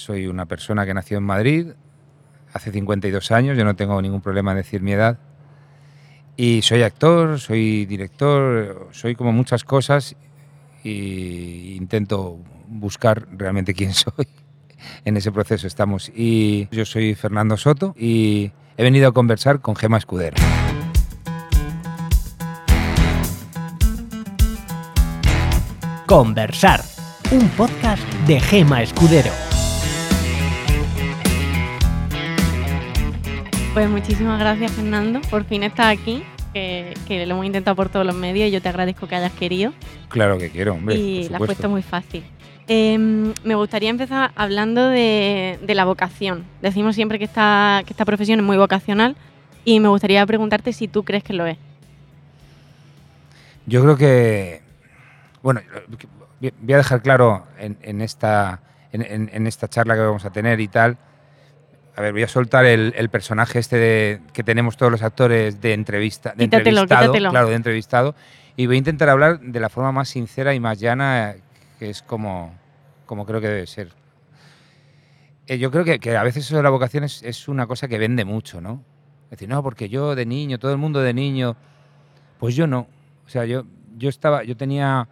Soy una persona que nació en Madrid hace 52 años. Yo no tengo ningún problema en decir mi edad. Y soy actor, soy director, soy como muchas cosas y intento buscar realmente quién soy. En ese proceso estamos. Y yo soy Fernando Soto y he venido a conversar con Gema Escudero. Conversar, un podcast de Gema Escudero. Pues muchísimas gracias Fernando, por fin estás aquí, que, que lo hemos intentado por todos los medios y yo te agradezco que hayas querido Claro que quiero, hombre. y por lo has puesto muy fácil. Em, me gustaría empezar hablando de, de la vocación. Decimos siempre que esta, que esta profesión es muy vocacional y me gustaría preguntarte si tú crees que lo es. Yo creo que, bueno, voy a dejar claro en, en esta, en esta charla que vamos a tener y tal. A ver, voy a soltar el, el personaje este de- que tenemos todos los actores de entrevista, de Quítatelo, entrevistado, quítatelo. claro, de entrevistado, y voy a intentar hablar de la forma más sincera y más llana, que es como, como creo que debe ser. Eh, yo creo que, que a veces eso de la vocación es, es una cosa que vende mucho, ¿no? Es decir, no, porque yo de niño, todo el mundo de niño, pues yo no. O sea, yo, yo estaba, yo tenía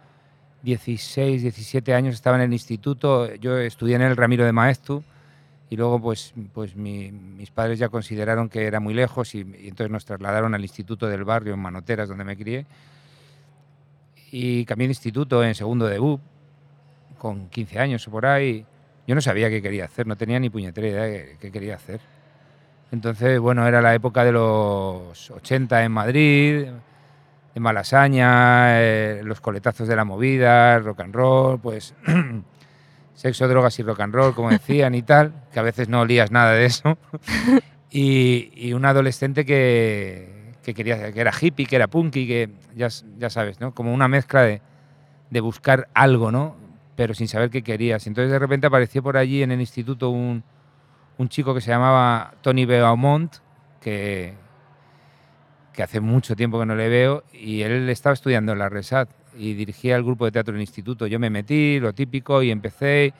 16, 17 años, estaba en el instituto, yo estudié en el Ramiro de Maestu y luego pues, pues mi- mis padres ya consideraron que era muy lejos y, entonces nos trasladaron al instituto del barrio en Manoteras, donde me crié. Y cambié de instituto en segundo de BUP, con 15 años o por ahí. Yo no sabía qué quería hacer, no tenía ni puñetera idea de qué quería hacer. Entonces, bueno, era la época de los 80 en Madrid, de Malasaña, eh, los coletazos de la movida, rock and roll, pues sexo, drogas y rock and roll, como decían y tal, que a veces no olías nada de eso. y, y un adolescente que, que quería, que era hippie, que era punky, que ya, ya sabes, ¿no? Como una mezcla de, de buscar algo, ¿no? Pero sin saber qué querías. Entonces de repente apareció por allí en el instituto un, un chico que se llamaba Tony Beaumont, que, que hace mucho tiempo que no le veo, y él estaba estudiando en la Resat y dirigía el grupo de teatro del instituto. Yo me metí, lo típico, y empecé,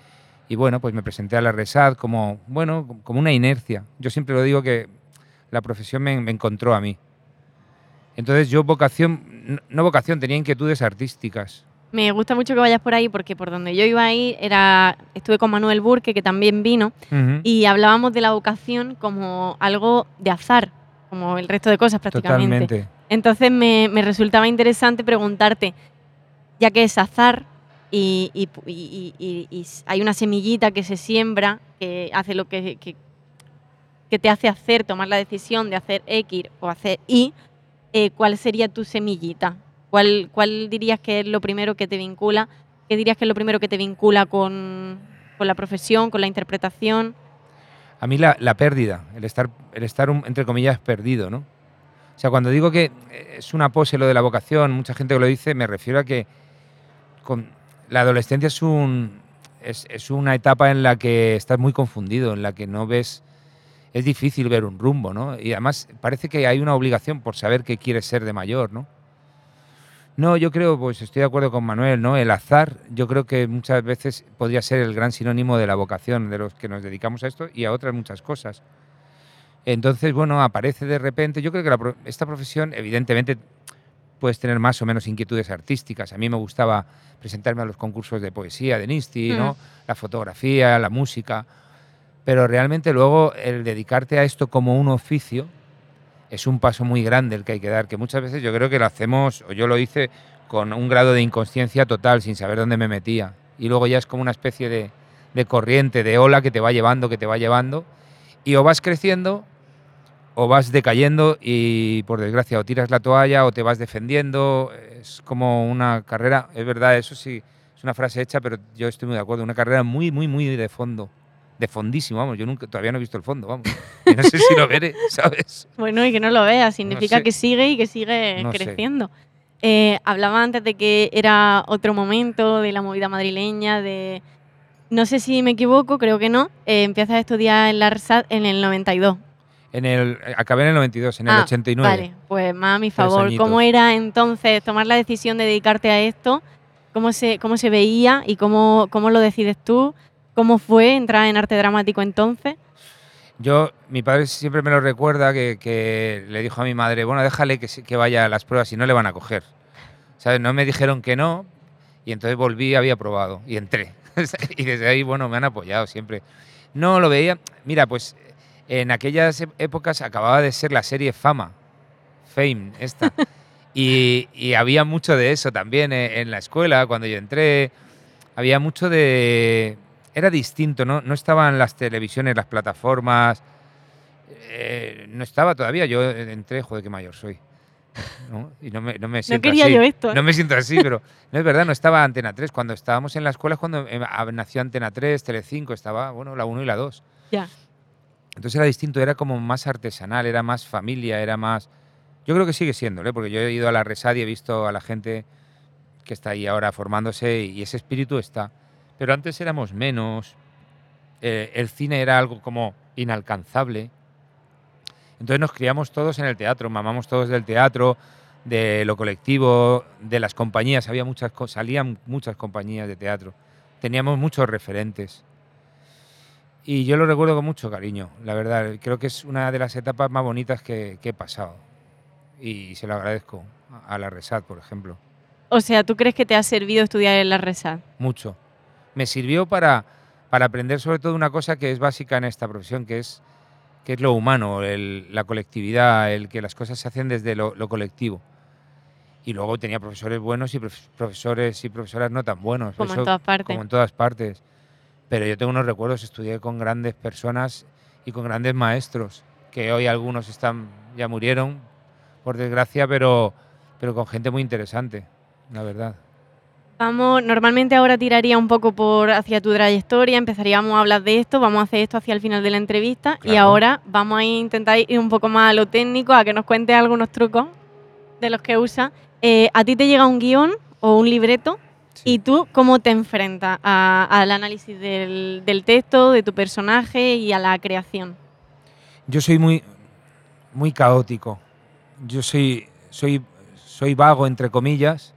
y bueno, pues me presenté a la Resat como, bueno, como una inercia. Yo siempre lo digo que la profesión me, me encontró a mí. Entonces yo vocación, no- vocación, tenía inquietudes artísticas. Me gusta mucho que vayas por ahí porque por donde yo iba a ir era, estuve con Manuel Burke, que también vino, y hablábamos de la vocación como algo de azar, como el resto de cosas prácticamente. Totalmente. Entonces me, me resultaba interesante preguntarte, ya que es azar y, hay una semillita que se siembra, que hace lo que, que, te hace hacer, tomar la decisión de hacer X o hacer Y, eh, ¿cuál sería tu semillita? ¿Cuál, ¿Cuál dirías que es lo primero que te vincula? ¿Qué dirías que es lo primero que te vincula con, con la profesión, con la interpretación? A mí la, la pérdida, el estar, el estar entre comillas perdido, ¿no? O sea, cuando digo que eh, es una pose lo de la vocación, mucha gente que lo dice, me refiero a que la adolescencia es, un, es, una etapa en la que estás muy confundido, en la que no ves, es difícil ver un rumbo, ¿no? Y además parece que hay una obligación por saber qué quieres ser de mayor, ¿no? No, yo creo, pues estoy de acuerdo con Manuel, ¿no? El azar, yo creo que muchas veces podría ser el gran sinónimo de la vocación, de los que nos dedicamos a esto y a otras muchas cosas. Entonces, bueno, aparece de repente. Yo creo que la esta profesión, evidentemente, puedes tener más o menos inquietudes artísticas. A mí me gustaba presentarme a los concursos de poesía de Nisti, ¿no? La fotografía, la música. Pero realmente luego el dedicarte a esto como un oficio es un paso muy grande el que hay que dar, que muchas veces yo creo que lo hacemos, o yo lo hice con un grado de inconsciencia total, sin saber dónde me metía. Y luego ya es como una especie de, de corriente, de ola que te va llevando, que te va llevando. Y o vas creciendo o vas decayendo y por desgracia o tiras la toalla o te vas defendiendo. Es como una carrera, es verdad, eso sí, es una frase hecha, pero yo estoy muy de acuerdo, una carrera muy, muy, muy de fondo. de fondísimo, vamos. Yo nunca, todavía no he visto el fondo, vamos. Y no sé si lo veré, ¿sabes? Bueno, y que no lo veas, significa sé. que sigue y que sigue No sé. creciendo. Eh, hablaba antes de que era otro momento de la movida madrileña, de... No sé si me equivoco, creo que no. eh, empiezas a estudiar en la RSAD en el 92. En el, acabé en el 92, en el Ah, 89. Vale, pues más a mi favor. ¿Cómo era entonces tomar la decisión de dedicarte a esto? ¿Cómo se, cómo se veía y cómo, cómo lo decides tú? ¿Cómo fue entrar en arte dramático entonces? Yo, mi padre siempre me lo recuerda que, que le dijo a mi madre, bueno, déjale que, que vaya a las pruebas y no le van a coger. ¿Sabes? No me dijeron que no y entonces volví, había probado y entré. y desde ahí, bueno, me han apoyado siempre. No lo veía. Mira, pues en aquellas épocas acababa de ser la serie Fama, Fame, esta. y, y había mucho de eso también eh, en la escuela, cuando yo entré. Había mucho de... Era distinto, ¿no? No estaban las televisiones, las plataformas. eh, no estaba todavía. Yo entré, joder, qué mayor soy. ¿no? Y no me, no me siento quería así. yo esto, ¿eh? No me siento así, pero no es verdad, no estaba Antena 3. Cuando estábamos en la escuela es cuando ah, nació Antena 3, Telecinco, estaba, bueno, la 1 y la 2. Ya. Entonces era distinto, era como más artesanal, era más familia, era más... Yo creo que sigue siendo, ¿eh? porque yo he ido a la Resad y he visto a la gente que está ahí ahora formándose y ese espíritu está. Pero antes éramos menos, eh, el cine era algo como inalcanzable. Entonces nos criamos todos en el teatro, mamamos todos del teatro, de lo colectivo, de las compañías. Había muchas, salían muchas compañías de teatro. Teníamos muchos referentes. Y yo lo recuerdo con mucho cariño, la verdad. Creo que es una de las etapas más bonitas que, que he pasado. Y se lo agradezco a la Resat, por ejemplo. O sea, ¿tú crees que te ha servido estudiar en la RESAD? Mucho. Me sirvió para, para aprender sobre todo una cosa que es básica en esta profesión, que es, que es lo humano, el- la colectividad, el que las cosas se hacen desde lo, lo colectivo. Y luego tenía profesores buenos y prof- profesores y profesoras no tan buenos. Como en todas partes. Como en todas partes. Pero yo tengo unos recuerdos, estudié con grandes personas y con grandes maestros, que hoy algunos están ya murieron, por desgracia, pero, pero con gente muy interesante, la verdad. Vamos, normalmente ahora tiraría un poco por hacia tu trayectoria, empezaríamos a hablar de esto, vamos a hacer esto hacia el final de la entrevista y ahora vamos a intentar ir un poco más a lo técnico, a que nos cuentes algunos trucos de los que usa. Eh, a ti te llega un guion o un libreto Sí. y tú cómo te enfrentas al análisis del, del texto, de tu personaje y a la creación. Yo soy muy, muy caótico. Yo soy, soy, soy vago, entre comillas.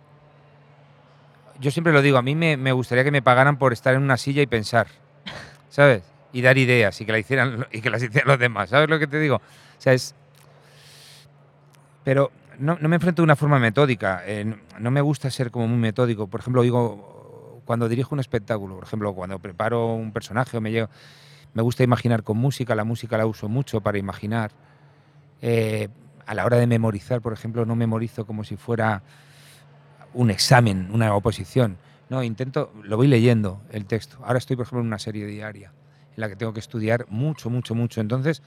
Yo siempre lo digo, a mí me, me gustaría que me pagaran por estar en una silla y pensar, ¿sabes? Y dar ideas y que, la hicieran, y que las hicieran los demás, ¿sabes lo que te digo? O sea, es... Pero no, me enfrento de una forma metódica. eh, no- me gusta ser como muy metódico. Por ejemplo, digo, cuando dirijo un espectáculo, por ejemplo, cuando preparo un personaje o me gusta imaginar con música, la música la uso mucho para imaginar. Eh, a la hora de memorizar, por ejemplo, no memorizo como si fuera un examen, una oposición. No, intento, lo voy leyendo el texto. Ahora estoy, por ejemplo, en una serie diaria en la que tengo que estudiar mucho, mucho, mucho. Entonces,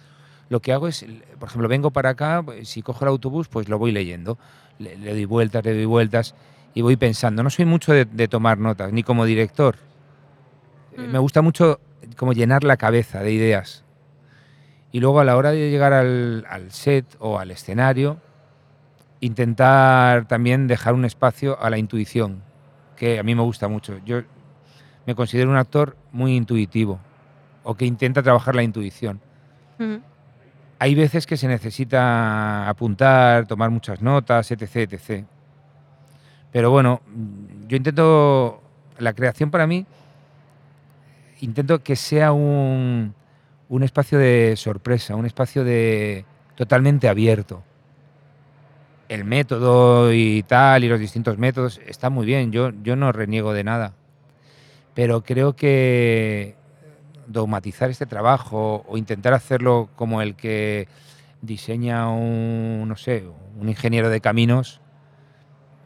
lo que hago es, por ejemplo, vengo para acá, si cojo el autobús, pues lo voy leyendo. Le, le doy vueltas, le doy vueltas y voy pensando. No soy mucho de, de tomar notas, ni como director. Eh, Mm. Me gusta mucho como llenar la cabeza de ideas. Y luego a la hora de llegar al, al set o al escenario, intentar también dejar un espacio a la intuición, que a mí me gusta mucho. Yo me considero un actor muy intuitivo o que intenta trabajar la intuición. Ujú. Hay veces que se necesita apuntar, tomar muchas notas, etc, etc. Pero bueno, mm, yo intento, la creación para mí, intento que sea un, un espacio de sorpresa, un espacio de totalmente abierto. El método y tal, y los distintos métodos, está muy bien, yo, yo no reniego de nada. Pero creo que dogmatizar este trabajo o intentar hacerlo como el que diseña un, no sé, un ingeniero de caminos,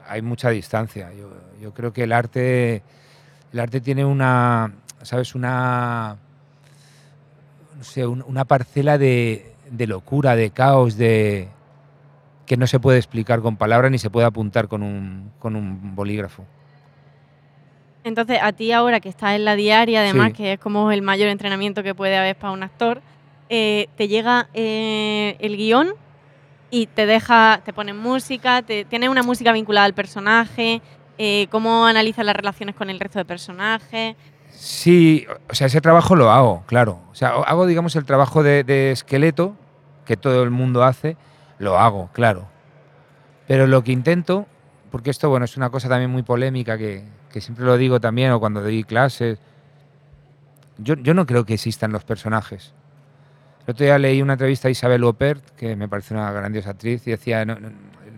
hay mucha distancia. Yo, yo creo que el arte, el arte tiene una, ¿sabes? Una, una parcela de, de locura, de caos, de que no se puede explicar con palabras ni se puede apuntar con un, con un bolígrafo. Entonces, a ti ahora que estás en la diaria, además, Sí. que es como el mayor entrenamiento que puede haber para un actor, eh, te llega eh, el guion y te deja, te ponen música, te, tienes una música vinculada al personaje, eh, cómo analizas las relaciones con el resto de personajes. Sí, o sea, ese trabajo lo hago, claro. O sea, hago, digamos, el trabajo de, de esqueleto que todo el mundo hace, lo hago, claro. Pero lo que intento, porque esto, bueno, es una cosa también muy polémica que, que siempre lo digo también, o cuando doy clases, yo, yo no creo que existan los personajes. El otro día leí una entrevista a Isabel Huppert, que me parece una grandiosa actriz, y decía, "No, no,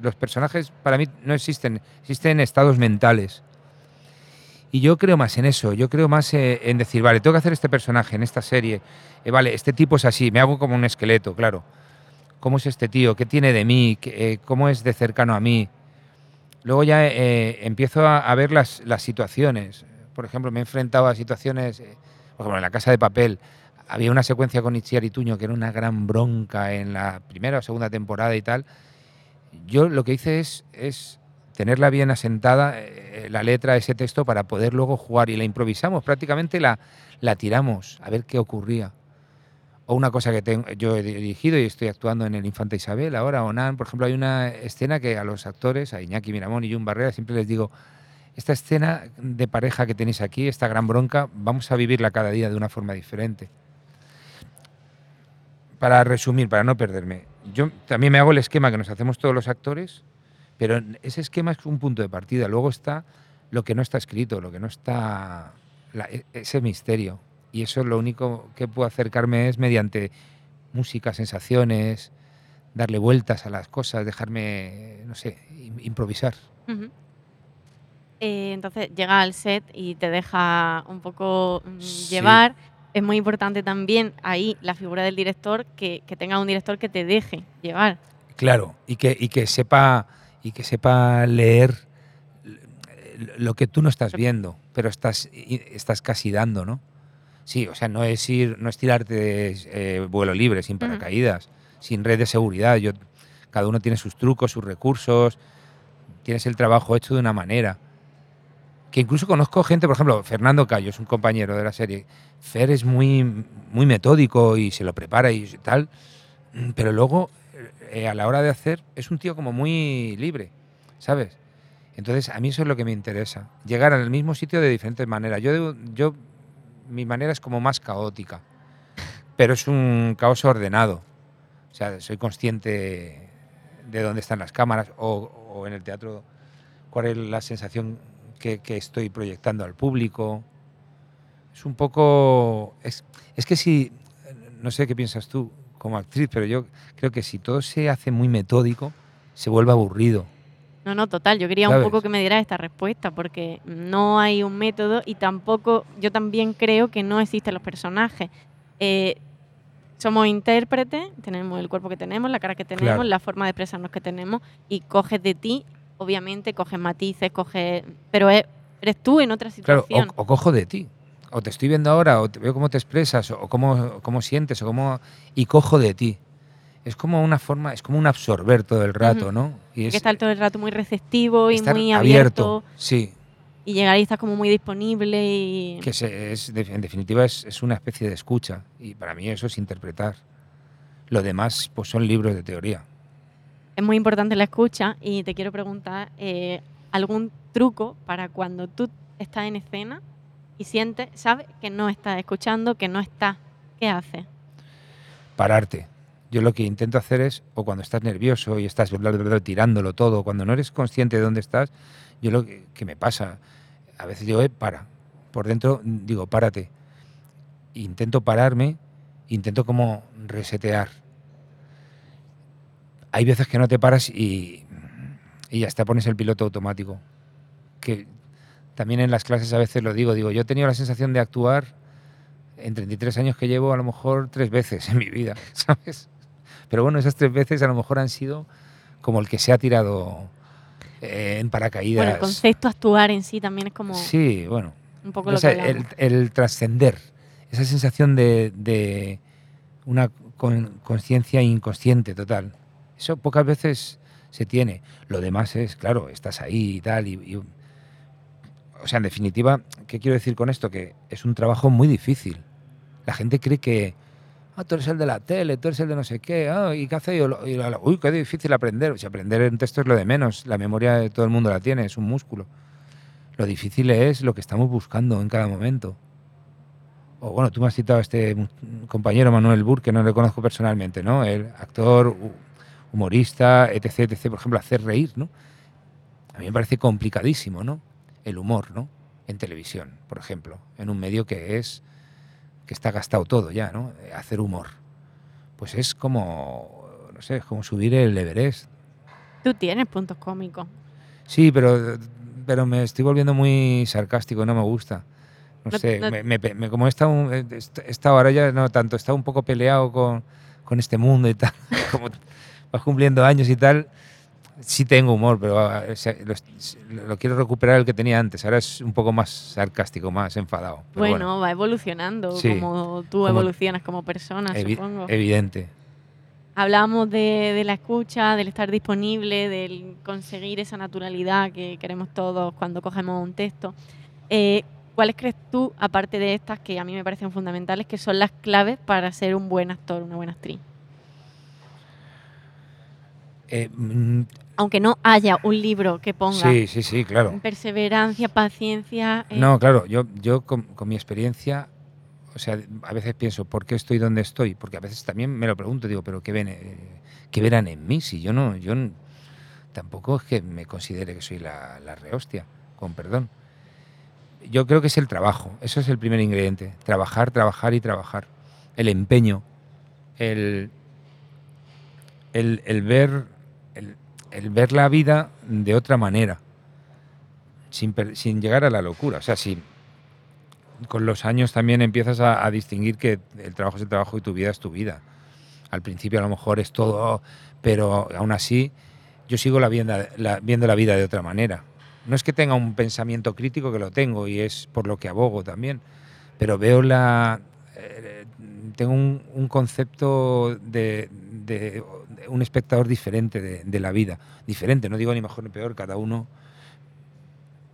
los personajes para mí no existen, existen estados mentales. Y yo creo más en eso, yo creo más eh, en decir, vale, tengo que hacer este personaje en esta serie, eh, vale, este tipo es así, me hago como un esqueleto, claro. ¿Cómo es este tío? ¿Qué tiene de mí? ¿Qué- eh, ¿Cómo es de cercano a mí? Luego ya eh, empiezo a, ver las, las situaciones. Por ejemplo, me he enfrentado a situaciones, eh, por ejemplo, en la Casa de Papel, había una secuencia con Itziar Ituño que era una gran bronca en la primera o segunda temporada y tal. Yo lo que hice es, es tenerla bien asentada, eh, la letra, ese texto, para poder luego jugar. Y la improvisamos, prácticamente la, la tiramos a ver qué ocurría. O una cosa que tengo, yo he dirigido y estoy actuando en el Infanta Isabel ahora, Onan, por ejemplo, hay una escena que a los actores, a Iñaki Miramón y Jun Barrera, siempre les digo, esta escena de pareja que tenéis aquí, esta gran bronca, vamos a vivirla cada día de una forma diferente. Para resumir, para no perderme, yo también me hago el esquema que nos hacemos todos los actores, pero ese esquema es un punto de partida. Luego está lo que no está escrito, lo que no está. la- e- ese misterio. Y eso lo único que puedo acercarme es mediante música, sensaciones, darle vueltas a las cosas, dejarme, no sé, im- improvisar. Eh, entonces llega al set y te deja un poco mm, Sí. llevar. Es muy importante también ahí la figura del director, que, que tenga un director que te deje llevar. Claro, y que, y que sepa y que sepa leer lo que tú no estás viendo, pero estás, estás casi dando, ¿no? Sí, o sea, no es ir, no es tirarte eh, vuelo libre, sin paracaídas, sin red de seguridad. Yo, cada uno tiene sus trucos, sus recursos, tienes el trabajo hecho de una manera. Que incluso conozco gente, por ejemplo, Fernando Cayo es un compañero de la serie. Fer es muy, muy metódico y se lo prepara y tal, pero luego eh, a la hora de hacer es un tío como muy libre, ¿sabes? Entonces a mí eso es lo que me interesa, llegar al mismo sitio de diferentes maneras. Yo, yo mi manera es como más caótica, pero es un caos ordenado. O sea, soy consciente de dónde están las cámaras o, en el teatro cuál es la sensación que, que estoy proyectando al público. Es un poco... Es, es que si... No sé qué piensas tú como actriz, pero yo creo que si todo se hace muy metódico, se vuelve aburrido. No, no, total. Yo quería un poco que me dieras esta respuesta, porque no hay un método y tampoco, yo también creo que no existen los personajes. Eh, somos intérpretes, tenemos el cuerpo que tenemos, la cara que tenemos, Claro. la forma de expresarnos que tenemos, y coges de ti, obviamente, coges matices, coges. Pero es- eres tú en otra Claro, situación. o, o cojo de ti. O te estoy viendo ahora, o te veo cómo te expresas, o cómo, cómo sientes, o cómo. Y cojo de ti. Es como una forma, es como un absorber todo el rato. ¿no? Y Hay es que estar todo el rato muy receptivo y muy abierto, Sí, y llegar y estar como muy disponible y que se- es, en definitiva es, es una especie de escucha. Y para mí eso es interpretar. Lo demás, pues son libros de teoría. es muy importante la escucha y te quiero preguntar eh, algún truco para cuando tú estás en escena y sientes, sabes que no estás escuchando, que no estás, ¿qué haces? pararte. Yo lo que intento hacer es, o cuando estás nervioso y estás bla, bla, bla, tirándolo todo, cuando no eres consciente de dónde estás, yo lo que, me pasa, a veces digo, eh, para. Por dentro digo, párate. Intento pararme, intento como resetear. Hay veces que no te paras y, y ya está, pones el piloto automático. Que también en las clases a veces lo digo, digo, yo he tenido la sensación de actuar en 33 años que llevo a lo mejor tres veces en mi vida, ¿sabes? Pero bueno, esas tres veces a lo mejor han sido como el que se ha tirado eh, en paracaídas. Bueno, el concepto actuar en sí también es como Sí, bueno. un poco lo sea, que el, trascender, esa sensación de, de una con- conciencia inconsciente total. Eso pocas veces se tiene. Lo demás es, claro, estás ahí y tal. Y, y- o sea, en definitiva, ¿qué quiero decir con esto? Que es un trabajo muy difícil. La gente cree que, ah, tú eres el de la tele, tú eres el de no sé qué, ah, ¿y qué hace? Y, uy, qué difícil aprender. O sea, aprender un texto es lo de menos, la memoria de todo el mundo la tiene, es un músculo. Lo difícil es lo que estamos buscando en cada momento. O bueno, tú me has citado a este compañero Manuel Burr, que no le conozco personalmente, ¿no? El actor, hu- humorista, etc, etc, por ejemplo, hacer reír, ¿no? A mí me parece complicadísimo, ¿no? El humor, ¿no? En televisión, por ejemplo, en un medio que es que está gastado todo ya, ¿no? Eh, Hacer humor. Pues es como, no sé, es como subir el Everest. Tú tienes puntos cómicos. Sí, pero, pero me estoy volviendo muy sarcástico, no me gusta. No, No- sé, no- me- me- me- como he estado, est- he estado ahora ya no tanto, he estado un poco peleado con, con este mundo y tal, como vas cumpliendo años y tal, sí tengo humor, pero ah, o sea, lo, quiero recuperar el que tenía antes, ahora es un poco más sarcástico, más enfadado. Bueno, va evolucionando, Sí. como tú Como- evolucionas como persona, evi- supongo. evidente. Hablábamos de, de la escucha, del estar disponible, del conseguir esa naturalidad que queremos todos cuando cogemos un texto. Eh, ¿Cuáles crees tú, aparte de estas que a mí me parecen fundamentales, que son las claves para ser un buen actor, una buena actriz? Eh, mm, Aunque no haya un libro que ponga sí, sí, sí, claro. perseverancia, paciencia. eh, No, claro, yo, yo con, con mi experiencia, o sea, a veces pienso, ¿por qué estoy donde estoy? Porque a veces también me lo pregunto, digo, ¿pero qué, ven, eh, qué verán en mí? Si yo no, yo tampoco es que me considere que soy la, la rehostia, con perdón. Yo creo que es el trabajo, eso es el primer ingrediente, trabajar, trabajar y trabajar. El empeño, el, el, el ver, el, ver la vida de otra manera sin, sin llegar a la locura. O sea, si con los años también empiezas a, a distinguir que el trabajo es el trabajo y tu vida es tu vida. Al principio a lo mejor es todo, pero aún así yo sigo la viendo la vida de otra manera. No es que tenga un pensamiento crítico, que lo tengo y es por lo que abogo también, pero veo la... eh, tengo un, un concepto de un espectador diferente de, de la vida. Diferente, no digo ni mejor ni peor, cada uno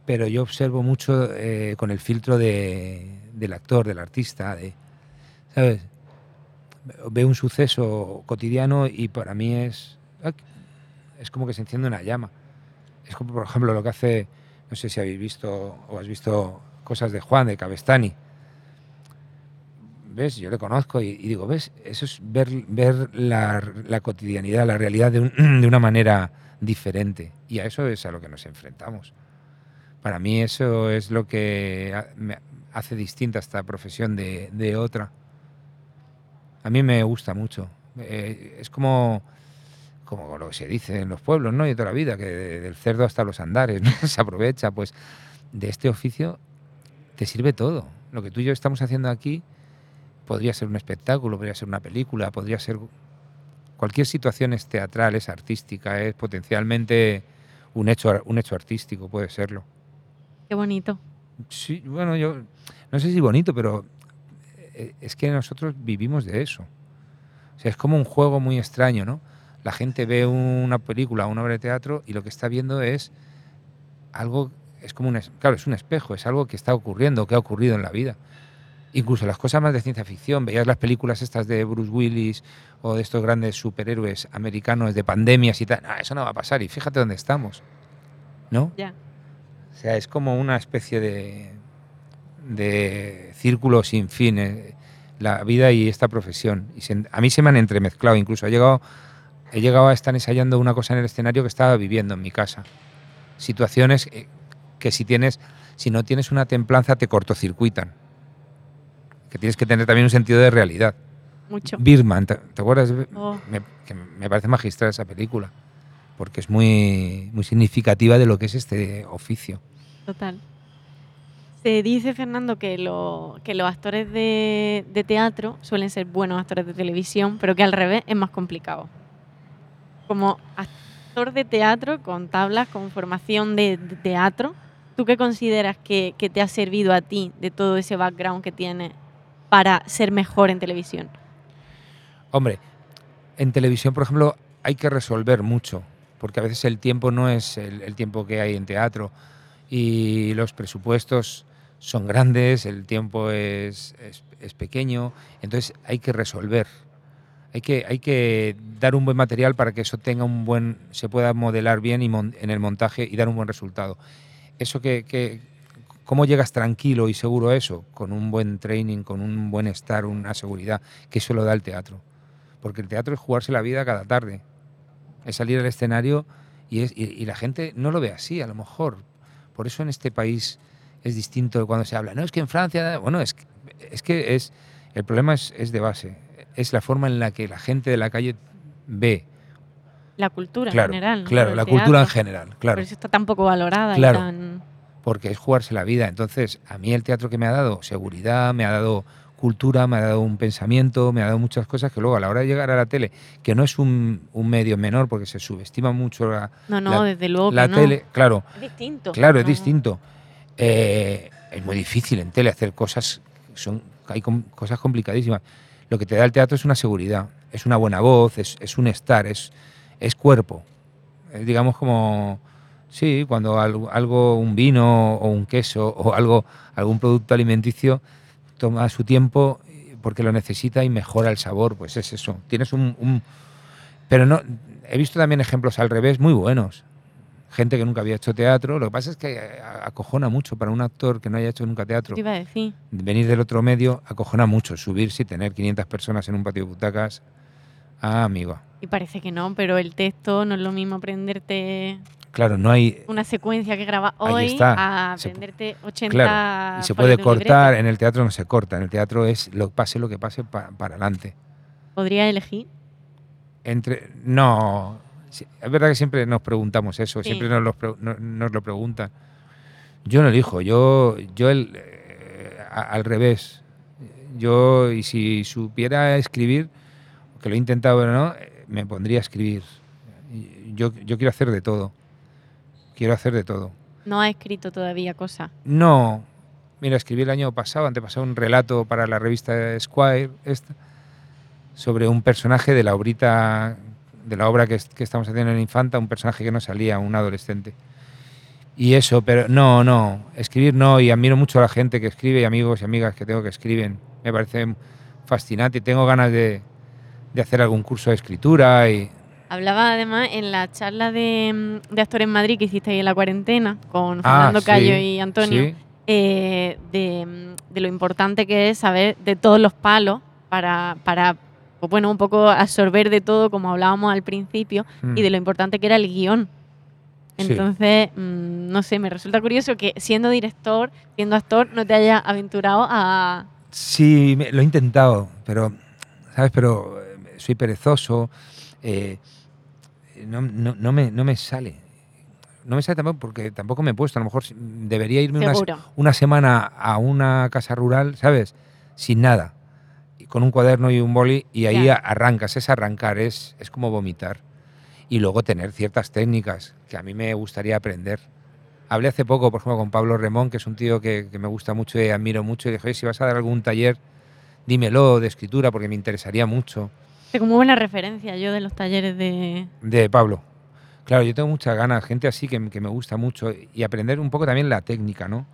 pero yo observo mucho eh, con el filtro de- del actor, del artista, de, ¿sabes? Veo un suceso cotidiano y para mí es, ah, es como que se enciende una llama. Es como, por ejemplo, lo que hace, no sé si habéis visto o has visto cosas de Juan, de Cabestani. ¿Ves? Yo le conozco y, digo, ¿ves? Eso es ver, ver la, la cotidianidad, la realidad de, un- de una manera diferente. Y a eso es a lo que nos enfrentamos. Para mí eso es lo que hace distinta esta profesión de, de otra. A mí me gusta mucho. Eh, es como, como lo que se dice en los pueblos, ¿no? Y toda la vida, que de- del cerdo hasta los andares. Se aprovecha, pues, de este oficio te sirve todo. Lo que tú y yo estamos haciendo aquí podría ser un espectáculo, podría ser una película, podría ser cualquier situación es teatral, es artística, es potencialmente un hecho, un hecho artístico, puede serlo. Qué bonito. Sí, bueno, yo no sé si bonito, pero eh, es que nosotros vivimos de eso. O sea, es como un juego muy extraño, ¿no? La gente ve una película, una obra de teatro y lo que está viendo es algo, es como un, claro, es un espejo, es algo que está ocurriendo, que ha ocurrido en la vida. Incluso las cosas más de ciencia ficción, veías las películas estas de Bruce Willis o de estos grandes superhéroes americanos de pandemias y tal, "Ah, eso no va a pasar y fíjate dónde estamos, ¿no? Ya. O sea, es como una especie de, de círculo sin fin, eh, la vida y esta profesión. Y se- a mí se me han entremezclado, incluso he llegado, he llegado a estar ensayando una cosa en el escenario que estaba viviendo en mi casa. Situaciones eh, que si tienes, si no tienes una templanza te cortocircuitan. Que tienes que tener también un sentido de realidad. Mucho. Birman, ¿te, te acuerdas? Oh. Me, que me parece magistral esa película, porque es muy, muy significativa de lo que es este oficio. Total. Se dice, Fernando, que, lo- que los actores de, de teatro suelen ser buenos actores de televisión, pero que al revés es más complicado. Como actor de teatro, con tablas, con formación de, de teatro, ¿tú qué consideras que, que te ha servido a ti de todo ese background que tienes para ser mejor en televisión? Hombre, en televisión, por ejemplo, hay que resolver mucho, porque a veces el tiempo no es el, el tiempo que hay en teatro y los presupuestos son grandes, el tiempo es, es- es pequeño, entonces hay que resolver. Hay que, hay que dar un buen material para que eso tenga un buen, se pueda modelar bien y mon- en el montaje y dar un buen resultado. Eso que, que- ¿cómo llegas tranquilo y seguro a eso? Con un buen training, con un buen estar, una seguridad, que eso lo da el teatro. Porque el teatro es jugarse la vida cada tarde. Es salir al escenario y, es, y, y la gente no lo ve así, a lo mejor. Por eso en este país es distinto cuando se habla. No, es que en Francia, bueno, es, que- es que es, el problema es, es de base. Es la forma en la que la gente de la calle ve. La cultura Claro, en general. claro, la cultura en general, claro. Por eso está tan poco valorada Claro. y tan... porque es jugarse la vida. Entonces, a mí el teatro que me ha dado seguridad, me ha dado cultura, me ha dado un pensamiento, me ha dado muchas cosas que luego a la hora de llegar a la tele, que no es un, un medio menor porque se subestima mucho la, No, no, la- desde luego la no. tele, claro, Es distinto. claro, es distinto. Eh, es muy difícil en tele hacer cosas, son, hay com- cosas complicadísimas. Lo que te da el teatro es una seguridad, es una buena voz, es, es un estar, es, es cuerpo. Es, digamos como, sí, cuando algo, un vino o un queso o algo, algún producto alimenticio toma su tiempo eh, porque lo necesita y mejora el sabor, pues es eso. Tienes un, un- pero no, he visto también ejemplos al revés muy buenos. Gente que nunca había hecho teatro. Lo que pasa es que eh, acojona mucho para un actor que no haya hecho nunca teatro. Te iba a decir. Venir del otro medio acojona mucho. Subirse y tener 500 personas en un patio de butacas. Ah, amigo. Y parece que no, pero el texto no es lo mismo aprenderte Claro, no hay. una secuencia que graba hoy está. a aprenderte 80 Claro, y se puede cortar. En el teatro no se corta. En el teatro es lo pase lo que pase pa- para adelante. ¿Podría elegir? Entre. No. Es verdad que siempre nos preguntamos eso. Sí. Siempre nos lo, nos lo preguntan. Yo no elijo. Yo, yo el, eh, al revés. Yo, y si supiera escribir, que lo he intentado pero no, eh, me pondría a escribir. Y Yo, yo quiero hacer de todo. Quiero hacer de todo. No ha escrito todavía cosas. No. Mira, escribí el año pasado, antepasado, un relato para la revista Squire, esta, sobre un personaje de la obrita, de la obra que, es- que estamos haciendo en Infanta, un personaje que no salía, un adolescente. Y eso, pero no, no, escribir no, y admiro mucho a la gente que escribe y amigos y amigas que tengo que escriben. Me parece fascinante y tengo ganas de, de hacer algún curso de escritura y Hablaba además en la charla de, mm, de actores en Madrid que hiciste ahí en la cuarentena con Ah, Fernando sí, Cayo y Antonio, sí. eh, de, mm, de lo importante que es saber de todos los palos para, para pues bueno, un poco absorber de todo, como hablábamos al principio, Mm. y de lo importante que era el guion. Sí. Entonces, mm, no sé, me resulta curioso que siendo director, siendo actor, no te hayas aventurado a... Sí, me- lo he intentado, pero, ¿sabes? Pero eh, soy perezoso, eh, no, no- no me, no me sale. No me sale tampoco porque tampoco me he puesto. A lo mejor debería irme una, semana a una casa rural, ¿sabes? Sin nada. Y con un cuaderno y un boli y ahí a- arrancas. Es arrancar, es, es como vomitar. Y luego tener ciertas técnicas que a mí me gustaría aprender. Hablé hace poco, por ejemplo, con Pablo Remón, que es un tío que, que me gusta mucho y admiro mucho, y dije, "Oye, si vas a dar algún taller, dímelo de escritura, porque me interesaría mucho. Tengo muy buena referencia yo de los talleres de... De Pablo. Claro, yo tengo muchas ganas, gente así que, que me gusta mucho, y aprender un poco también la técnica, ¿no?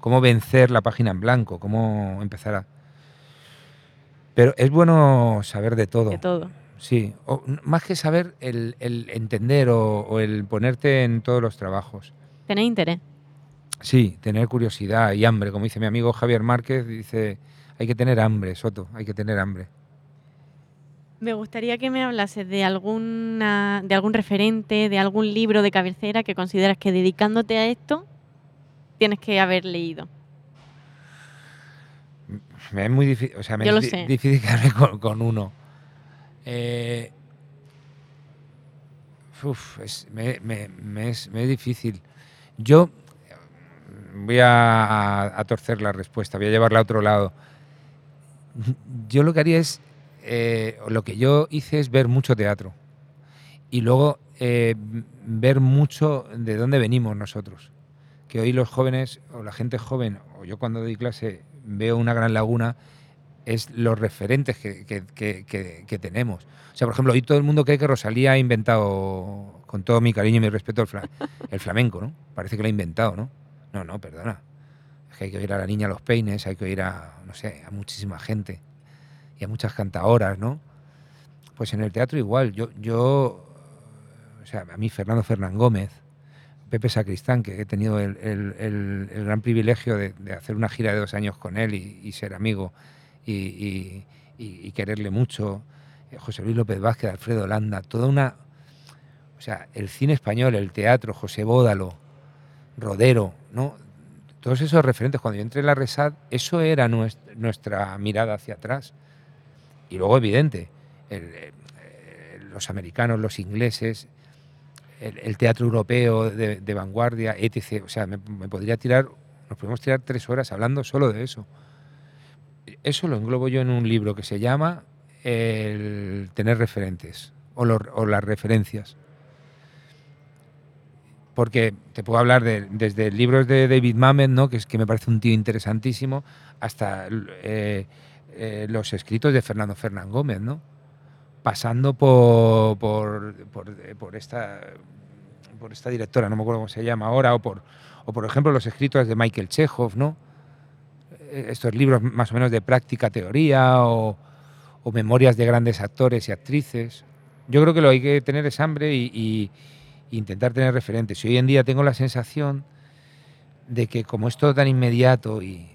Cómo vencer la página en blanco, cómo empezar a... Pero es bueno saber de todo. de todo. Sí, o, más que saber el, el entender o, o el ponerte en todos los trabajos. Tenéis interés. Sí, tener curiosidad y hambre, como dice mi amigo Javier Márquez, dice, hay que tener hambre, Soto, hay que tener hambre. Me gustaría que me hablases de alguna, de algún referente, de algún libro de cabecera que consideras que dedicándote a esto tienes que haber leído. Me es muy difícil, o sea, me Yo es di- difícil quedarme con, con uno. Eh, uf, es, me, me- me es, me es difícil. Yo voy a, a- a torcer la respuesta, voy a llevarla a otro lado. Yo lo que haría es, eh, lo que yo hice es ver mucho teatro y luego eh, ver mucho de dónde venimos nosotros. Que hoy los jóvenes o la gente joven, o yo cuando doy clase veo una gran laguna, es los referentes que, que- que- tenemos. O sea, por ejemplo, hoy todo el mundo cree que Rosalía ha inventado, con todo mi cariño y mi respeto, el, fla- el flamenco, ¿no? Parece que lo ha inventado, ¿no? No, no, perdona. Es que hay que oír a la niña los peines, hay que oír a, no sé, a muchísima gente y a muchas cantadoras, ¿no? Pues en el teatro igual. Yo, yo o sea, a mí Fernando Fernán Gómez, Pepe Sacristán, que he tenido el, el- gran privilegio de, hacer una gira de dos años con él y, ser amigo y, quererle mucho, eh, José Luis López Vázquez, Alfredo Landa, toda una... O sea, el cine español, el teatro, José Bódalo, Rodero, ¿no? Todos esos referentes, cuando yo entré en la Resad, eso era nues- nuestra mirada hacia atrás. Y luego, evidente, eh, los americanos, los ingleses, el, teatro europeo de, vanguardia, etc. O sea, me, podría tirar, nos podemos tirar tres horas hablando solo de eso. Eso lo englobo yo en un libro que se llama El tener referentes o las referencias. Porque te puedo hablar de, desde libros de David Mamet, ¿no? que, es, que me parece un tío interesantísimo, hasta eh, eh, los escritos de Fernando Fernán Gómez, ¿no? pasando por, eh, por esta, por esta directora, no me acuerdo cómo se llama ahora, o por, o por ejemplo los escritos de Michael Chekhov, ¿no? Eh, estos libros más o menos de práctica teoría o, memorias de grandes actores y actrices. Yo creo que lo hay que tener es hambre y, intentar tener referentes. Y hoy en día tengo la sensación de que como es todo tan inmediato y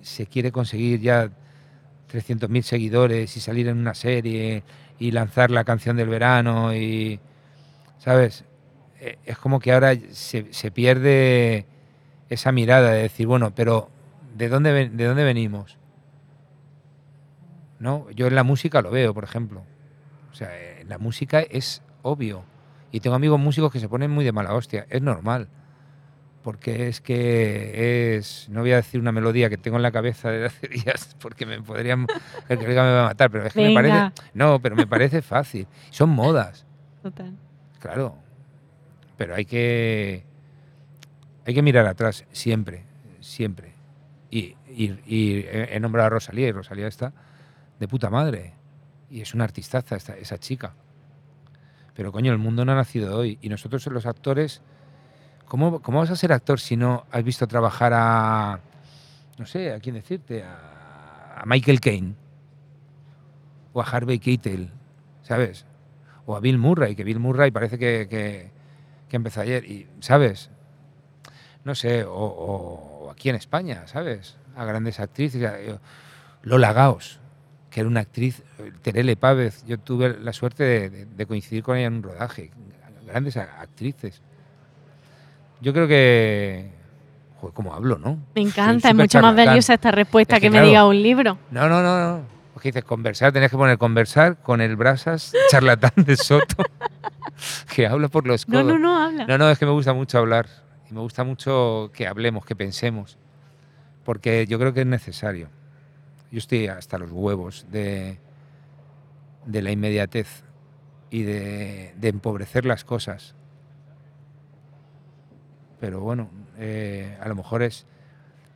se quiere conseguir ya 300.000 seguidores y salir en una serie y lanzar la canción del verano y, ¿sabes? Eh, Es como que ahora se, se pierde esa mirada de decir, bueno, pero ¿de dónde, ¿de dónde venimos? ¿No? Yo en la música lo veo, por ejemplo. O sea, eh, la música es obvio. Y tengo amigos músicos que se ponen muy de mala hostia. Es normal. Porque es que es. No voy a decir una melodía que tengo en la cabeza desde hace días, porque me podrían. El colega me va a matar, pero es que me parece. No, pero me parece fácil. Son modas. Total. Claro. Pero hay que. Hay que mirar atrás, siempre. Siempre. Y, y- y he he nombrado a Rosalía, y Rosalía está de puta madre. Y es una artistaza esta- esa chica. Pero coño, el mundo no ha nacido hoy. Y nosotros los actores. ¿Cómo, cómo vas a ser actor si no has visto trabajar a. No sé, a quién decirte. A, Michael Caine. O a Harvey Keitel. ¿Sabes? o a Bill Murray, que Bill Murray parece que, que, empezó ayer, y, ¿sabes? No sé, o, o- o aquí en España, ¿sabes? A grandes actrices, yo- Lola Gaos, que era una actriz, eh, Terele Pávez, yo tuve la suerte de, coincidir con ella en un rodaje, grandes actrices. Yo creo que... Joder, cómo hablo, ¿no? Me encanta, es mucho más valiosa esta respuesta Es que, que, me claro. diga un libro. No, no, no, no. Porque dices conversar, tenés que poner conversar con el brasas charlatán de Soto, que habla por los No, codos. no, no, habla. No, no, es que me gusta mucho hablar. Y me gusta mucho que hablemos, que pensemos. Porque yo creo que es necesario. Yo estoy hasta los huevos de, de la inmediatez y de, de empobrecer las cosas. Pero bueno, eh, a lo mejor es,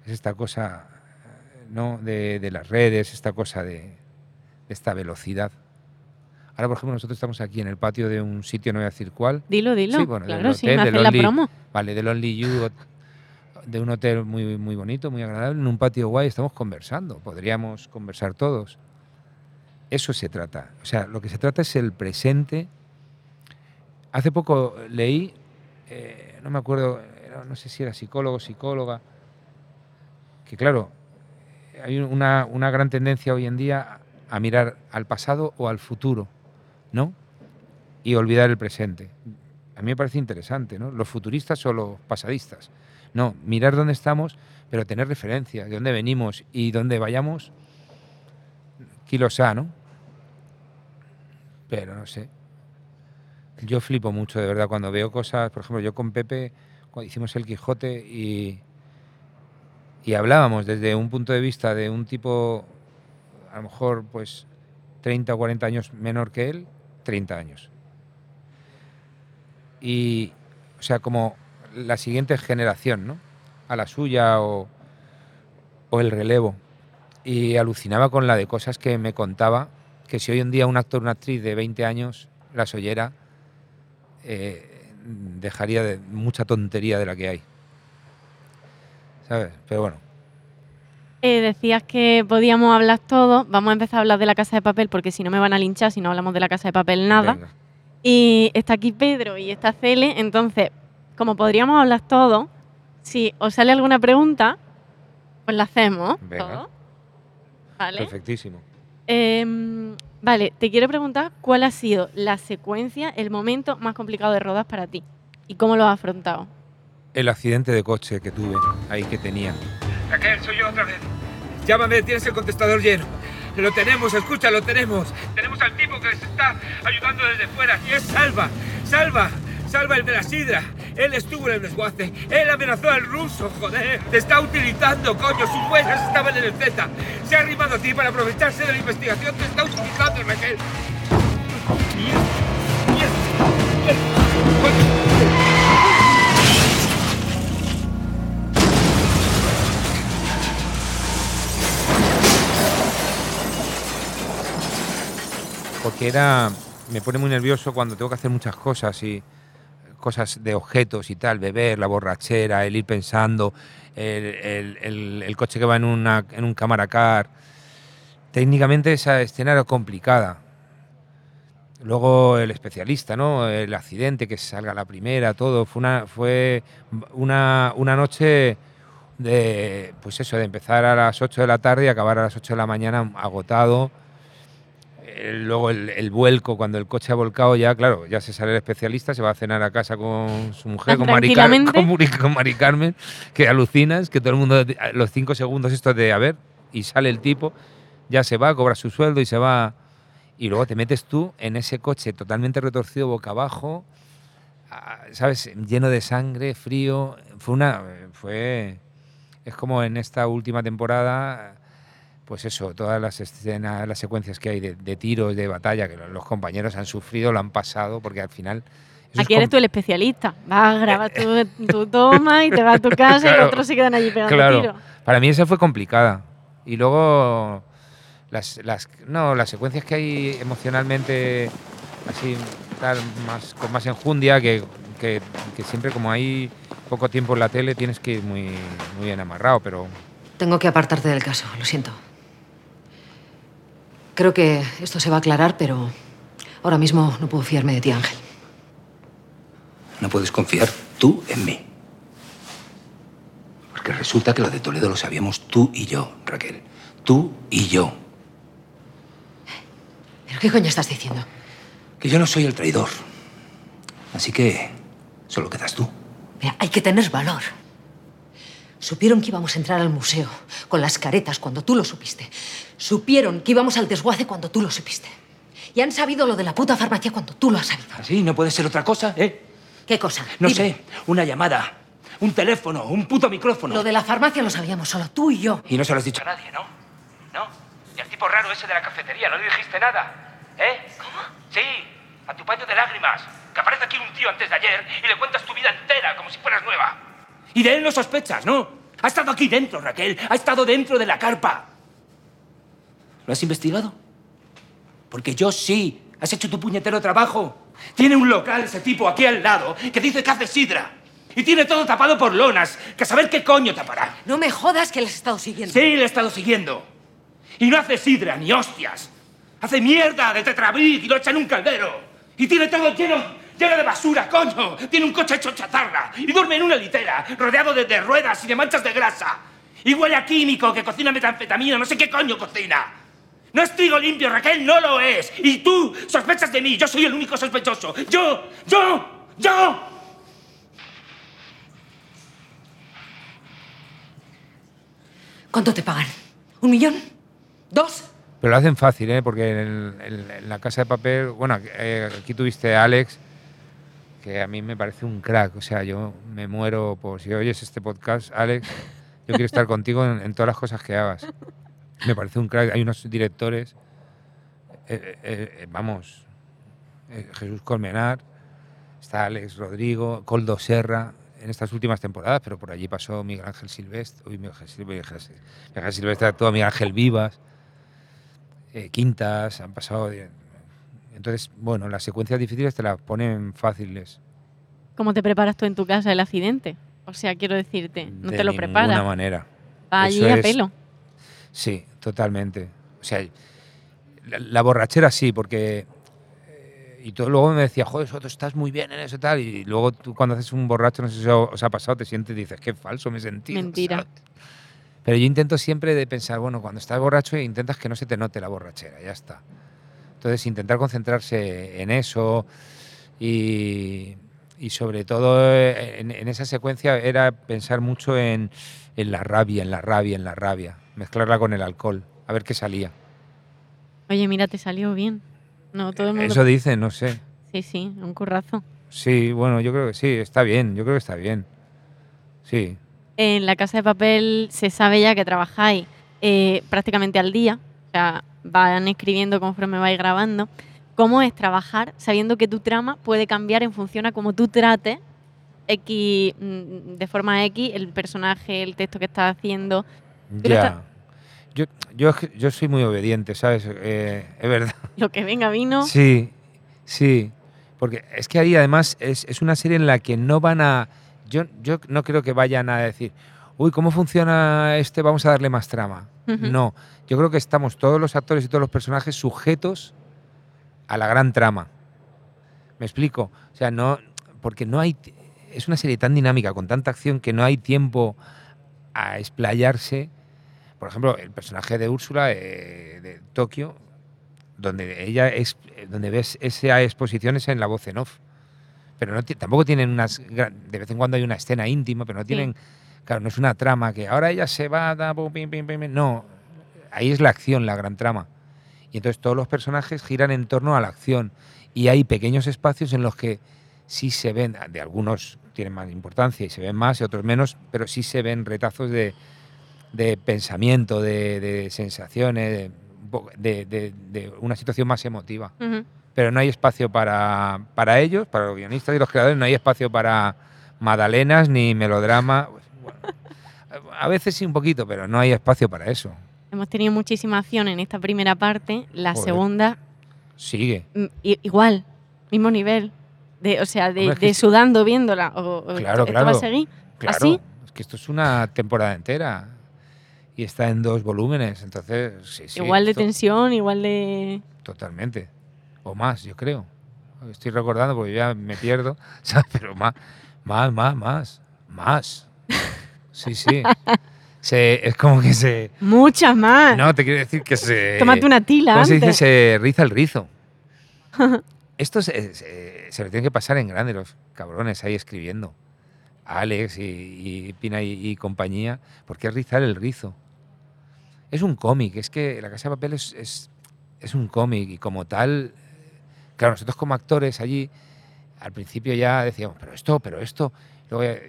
es esta cosa eh, ¿no? de, de las redes, esta cosa de, de esta velocidad. Ahora, por ejemplo, nosotros estamos aquí en el patio de un sitio, no voy a decir cuál, Dilo, dilo. Sí, bueno, claro, sí, me la promo. Vale, del Only You, de un hotel muy, muy bonito, muy agradable, en un patio guay, estamos conversando. Podríamos conversar todos. Eso se trata. O sea, lo que se trata es el presente. Hace poco leí, eh, no me acuerdo, no sé si era psicólogo psicóloga, que claro, hay una, una gran tendencia hoy en día a mirar al pasado o al futuro, ¿no? Y olvidar el presente a mí me parece interesante, ¿no? Los futuristas o los pasadistas. No, mirar dónde estamos, pero tener referencia, de dónde venimos y dónde vayamos, kilos A, ¿no? Pero no sé. Yo flipo mucho, de verdad, cuando veo cosas, por ejemplo, yo con Pepe, cuando hicimos el Quijote y, y hablábamos desde un punto de vista de un tipo, a lo mejor, pues, 30 o 40 años menor que él, 30 años y, o sea, como la siguiente generación, ¿no? A la suya o, o el relevo. Y alucinaba con la de cosas que me contaba, que si hoy en día un actor o una actriz de 20 años las oyera, eh, dejaría de mucha tontería de la que hay. ¿sabes? Pero bueno, Eh, decías que podíamos hablar todo. Vamos a empezar a hablar de la casa de papel porque si no me van a linchar si no hablamos de la casa de papel nada. venga. Y está aquí Pedro y está Cele. Entonces, como podríamos hablar todo, si os sale alguna pregunta, pues la hacemos. Venga. Perfectísimo. Em, vale, te quiero preguntar cuál ha sido la secuencia, el momento más complicado de rodas para ti y cómo lo has afrontado. El accidente de coche que tuve ahí que tenía. Raquel, soy yo otra vez. Llámame, tienes el contestador lleno. Lo tenemos, escucha, lo tenemos. Tenemos al tipo que les está ayudando desde fuera. Y es Salva. Salva. Salva el de la sidra. Él estuvo en el desguace. Él amenazó al ruso, joder. Te está utilizando, coño. Sus huellas estaban en el Z. Se ha arrimado a ti para aprovecharse de la investigación. Te está utilizando, Raquel. Porque era. Me pone muy nervioso cuando tengo que hacer muchas cosas y cosas de objetos y tal, beber, la borrachera, el ir pensando, el, el- coche que va en, una, en un cámara car. Técnicamente esa escena era complicada. Luego el especialista, ¿no? El accidente, que salga la primera, todo. Fue una, fue una, una noche de, pues eso, de empezar a las 8 de la tarde y acabar a las 8 de la mañana agotado. Luego el, el vuelco, cuando el coche ha volcado ya, claro, ya se sale el especialista, se va a cenar a casa con su mujer, con Mari, con Mari Carmen, que alucinas, que todo el mundo, los cinco segundos estos de, a ver, y sale el tipo, ya se va, cobra su sueldo y se va. Y luego te metes tú en ese coche totalmente retorcido boca abajo, ¿sabes? Lleno de sangre, frío. Fue una. Fue. Es como en esta última temporada, pues eso, todas las escenas, las secuencias que hay de, de tiros, de batalla, que lo- los compañeros han sufrido, lo han pasado, porque al final. Aquí eres tú el especialista. Vas a grabar tu, tu toma y te vas a tu casa y los otros se quedan allí pegando Claro, tiros. para mí esa fue complicada. Y luego las, las, no, las secuencias que hay emocionalmente así tal, más, con más enjundia, que, que, que siempre como hay poco tiempo en la tele tienes que ir muy, muy bien amarrado, pero Tengo que apartarte del caso, lo siento. Creo que esto se va a aclarar, pero ahora mismo no puedo fiarme de ti, Ángel. No puedes confiar tú en mí. Porque resulta que lo de Toledo lo sabíamos tú y yo, Raquel. Tú y yo. ¿Pero qué coño estás diciendo? Que yo no soy el traidor. Así que solo quedas tú. Mira, hay que tener valor. Supieron que íbamos a entrar al museo con las caretas cuando tú lo supiste. Supieron que íbamos al desguace cuando tú lo supiste. Y han sabido lo de la puta farmacia cuando tú lo has sabido. ¿Así? ¿No puede ser otra cosa, eh? ¿Qué cosa? No Dime. sé, una llamada, un teléfono, un puto micrófono. Lo de la farmacia lo sabíamos solo tú y yo. Y no se lo has dicho a nadie, ¿no? ¿No? Y al tipo raro ese de la cafetería, no le dijiste nada. ¿Eh? ¿Cómo? Sí, a tu paño de lágrimas. Que aparece aquí un tío antes de ayer y le cuentas tu vida entera como si fueras nueva. Y de él no sospechas, ¿no? Ha estado aquí dentro, Raquel. Ha estado dentro de la carpa. ¿Lo has investigado? Porque yo sí. Has hecho tu puñetero trabajo. Tiene un local ese tipo aquí al lado que dice que hace sidra. Y tiene todo tapado por lonas. Que a saber qué coño tapará. No me jodas que les he estado siguiendo. Sí, le he estado siguiendo. Y no hace sidra ni hostias. Hace mierda de tetrabric y lo echa en un caldero. Y tiene todo lleno, lleno de basura, coño. Tiene un coche hecho chatarra. Y duerme en una litera, rodeado de, de ruedas y de manchas de grasa. Y huele a químico que cocina metanfetamina, no sé qué coño cocina. No es trigo limpio, Raquel, no lo es. Y tú sospechas de mí, yo soy el único sospechoso. Yo, yo, yo. ¿Cuánto te pagan? ¿Un millón? ¿Dos? Pero lo hacen fácil, ¿eh? Porque en, en- en la casa de papel, bueno, eh, aquí tuviste a Alex, que a mí me parece un crack. O sea, yo me muero por si oyes este podcast, Alex, yo quiero estar contigo en, todas las cosas que hagas. Me parece un crack. Hay unos directores, eh, eh, eh, vamos, Jesús Colmenar, está Alex Rodrigo, Coldo Serra, en estas últimas temporadas, pero por allí pasó Miguel Ángel Silvestre, uy, Miguel Ángel Silvestre, Miguel Ángel Silvestre actuó Miguel Ángel Vivas quintas, han pasado. De- entonces, bueno, las secuencias difíciles te las ponen fáciles. ¿Cómo te preparas tú en tu casa el accidente? O sea, quiero decirte, no de te lo ninguna preparas. manera. Va allí a pelo. Sí, totalmente. O sea, la, la borrachera sí, porque. eh, Y todo, luego me decía, joder, Soto, estás muy bien en eso y tal. Y luego tú cuando haces un borracho, no sé si os ha pasado, te sientes y dices, qué falso me he sentido. Mentira. ¿sabes? Pero yo intento siempre de pensar, bueno, cuando estás borracho intentas que no se te note la borrachera, ya está. Entonces intentar concentrarse en eso y, y sobre todo eh, en, en esa secuencia era pensar mucho en, en la rabia, en la rabia, en la rabia, mezclarla con el alcohol, a ver qué salía. Oye, mira, te salió bien. No, todo el mundo. Eso dicen, no sé. Sí, sí, un currazo. Sí, bueno, yo creo que sí, está bien, yo creo que está bien. Sí, En la casa de papel se sabe ya que trabajáis eh, prácticamente al día. O sea, van escribiendo conforme vais grabando. ¿Cómo es trabajar sabiendo que tu trama puede cambiar en función a cómo tú trates X, mm, de forma X el personaje, el texto que estás haciendo? Ya. Yo, yo, yo soy muy obediente, ¿sabes? Eh, es verdad. Lo que venga vino. Sí, sí. Porque es que ahí además es, es una serie en la que no van a. Yo, yo no creo que vayan a decir, uy, ¿cómo funciona este? Vamos a darle más trama. No. Yo creo que estamos todos los actores y todos los personajes sujetos a la gran trama. ¿Me explico? O sea, no. Porque no hay. Es una serie tan dinámica, con tanta acción, que no hay tiempo a explayarse. Por ejemplo, el personaje de Úrsula eh, de Tokio, donde ella es donde ves esa exposición es en la voz en off pero no tampoco tienen unas de vez en cuando hay una escena íntima pero no tienen claro no es una trama que ahora ella se va da, pum, pim, pim, pim. no ahí es la acción la gran trama y entonces todos los personajes giran en torno a la acción y hay pequeños espacios en los que sí se ven de algunos tienen más importancia y se ven más y otros menos pero sí se ven retazos de de pensamiento, de, de sensaciones, de, una situación más emotiva. Pero no hay espacio para, para ellos, para los guionistas y los creadores, no hay espacio para magdalenas ni melodrama. Bueno, a veces sí un poquito, pero no hay espacio para eso. Hemos tenido muchísima acción en esta primera parte. La Joder. segunda, Sigue. igual, mismo nivel. De, o sea, de, sudando viéndola. O, Claro, esto, claro. va a seguir? Claro, ¿Así? es que esto es una temporada entera y está en dos volúmenes, entonces sí, sí, igual de esto- tensión, igual de. Totalmente. O más, yo creo. Estoy recordando porque ya me pierdo. Pero más, más, más, más, más. Sí, sí. Se, es como que se... Muchas más. No, te quiero decir que se... Tómate una tila ¿Cómo se dice? Se riza el rizo. Esto se, se, se lo tienen que pasar en grande los cabrones ahí escribiendo. Alex y, y Pina y, y compañía. ¿Por qué rizar el rizo? Es un cómic, es que La Casa de Papel es, es, es un cómic y como tal, claro, nosotros como actores allí, al principio ya decíamos, pero esto, pero esto, luego,